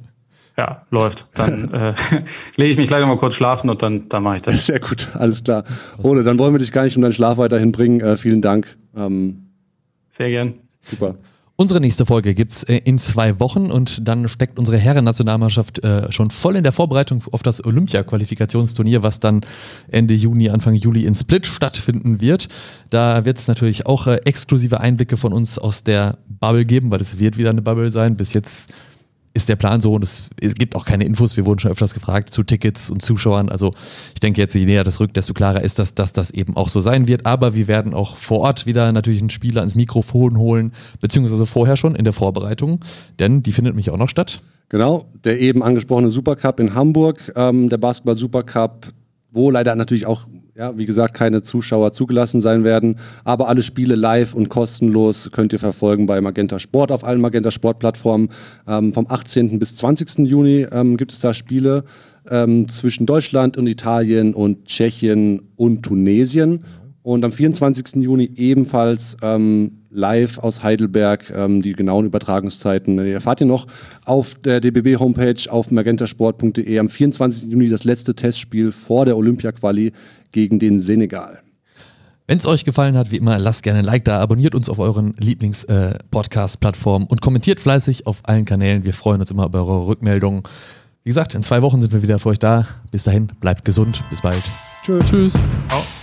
ja, läuft. Dann äh, lege ich mich gleich noch mal kurz schlafen und dann, dann mache ich das. Sehr gut, alles klar. Ole, dann wollen wir dich gar nicht um deinen Schlaf weiterhin bringen. Äh, vielen Dank. Ähm, Sehr gern. Super. Unsere nächste Folge gibt es äh, in zwei Wochen und dann steckt unsere Herren-Nationalmannschaft äh, schon voll in der Vorbereitung auf das Olympia-Qualifikationsturnier, was dann Ende Juni, Anfang Juli in Split stattfinden wird. Da wird es natürlich auch äh, exklusive Einblicke von uns aus der Bubble geben, weil es wird wieder eine Bubble sein. Bis jetzt ist der Plan so und es, gibt auch keine Infos. Wir wurden schon öfters gefragt zu Tickets und Zuschauern. Also ich denke jetzt, je näher das rückt, desto klarer ist das, dass das eben auch so sein wird. Aber wir werden auch vor Ort wieder natürlich einen Spieler ans Mikrofon holen, beziehungsweise vorher schon in der Vorbereitung, denn die findet mich auch noch statt. Genau, der eben angesprochene Supercup in Hamburg, ähm, der Basketball Supercup, wo leider natürlich auch ja, wie gesagt, keine Zuschauer zugelassen sein werden. Aber alle Spiele live und kostenlos könnt ihr verfolgen bei Magenta Sport auf allen Magenta Sport Plattformen. Ähm, vom 18. bis 20. Juni ähm, gibt es da Spiele ähm, zwischen Deutschland und Italien und Tschechien und Tunesien. Und am 24. Juni ebenfalls ähm, live aus Heidelberg ähm, die genauen Übertragungszeiten. Die erfahrt ihr noch auf der DBB-Homepage auf magentasport.de. Am 24. Juni das letzte Testspiel vor der Olympia-Quali gegen den Senegal. Wenn es euch gefallen hat, wie immer, lasst gerne ein Like da, abonniert uns auf euren Lieblings-Podcast-Plattformen äh, und kommentiert fleißig auf allen Kanälen. Wir freuen uns immer über eure Rückmeldungen. Wie gesagt, in zwei Wochen sind wir wieder für euch da. Bis dahin, bleibt gesund. Bis bald. Tschö. Tschüss. Ciao.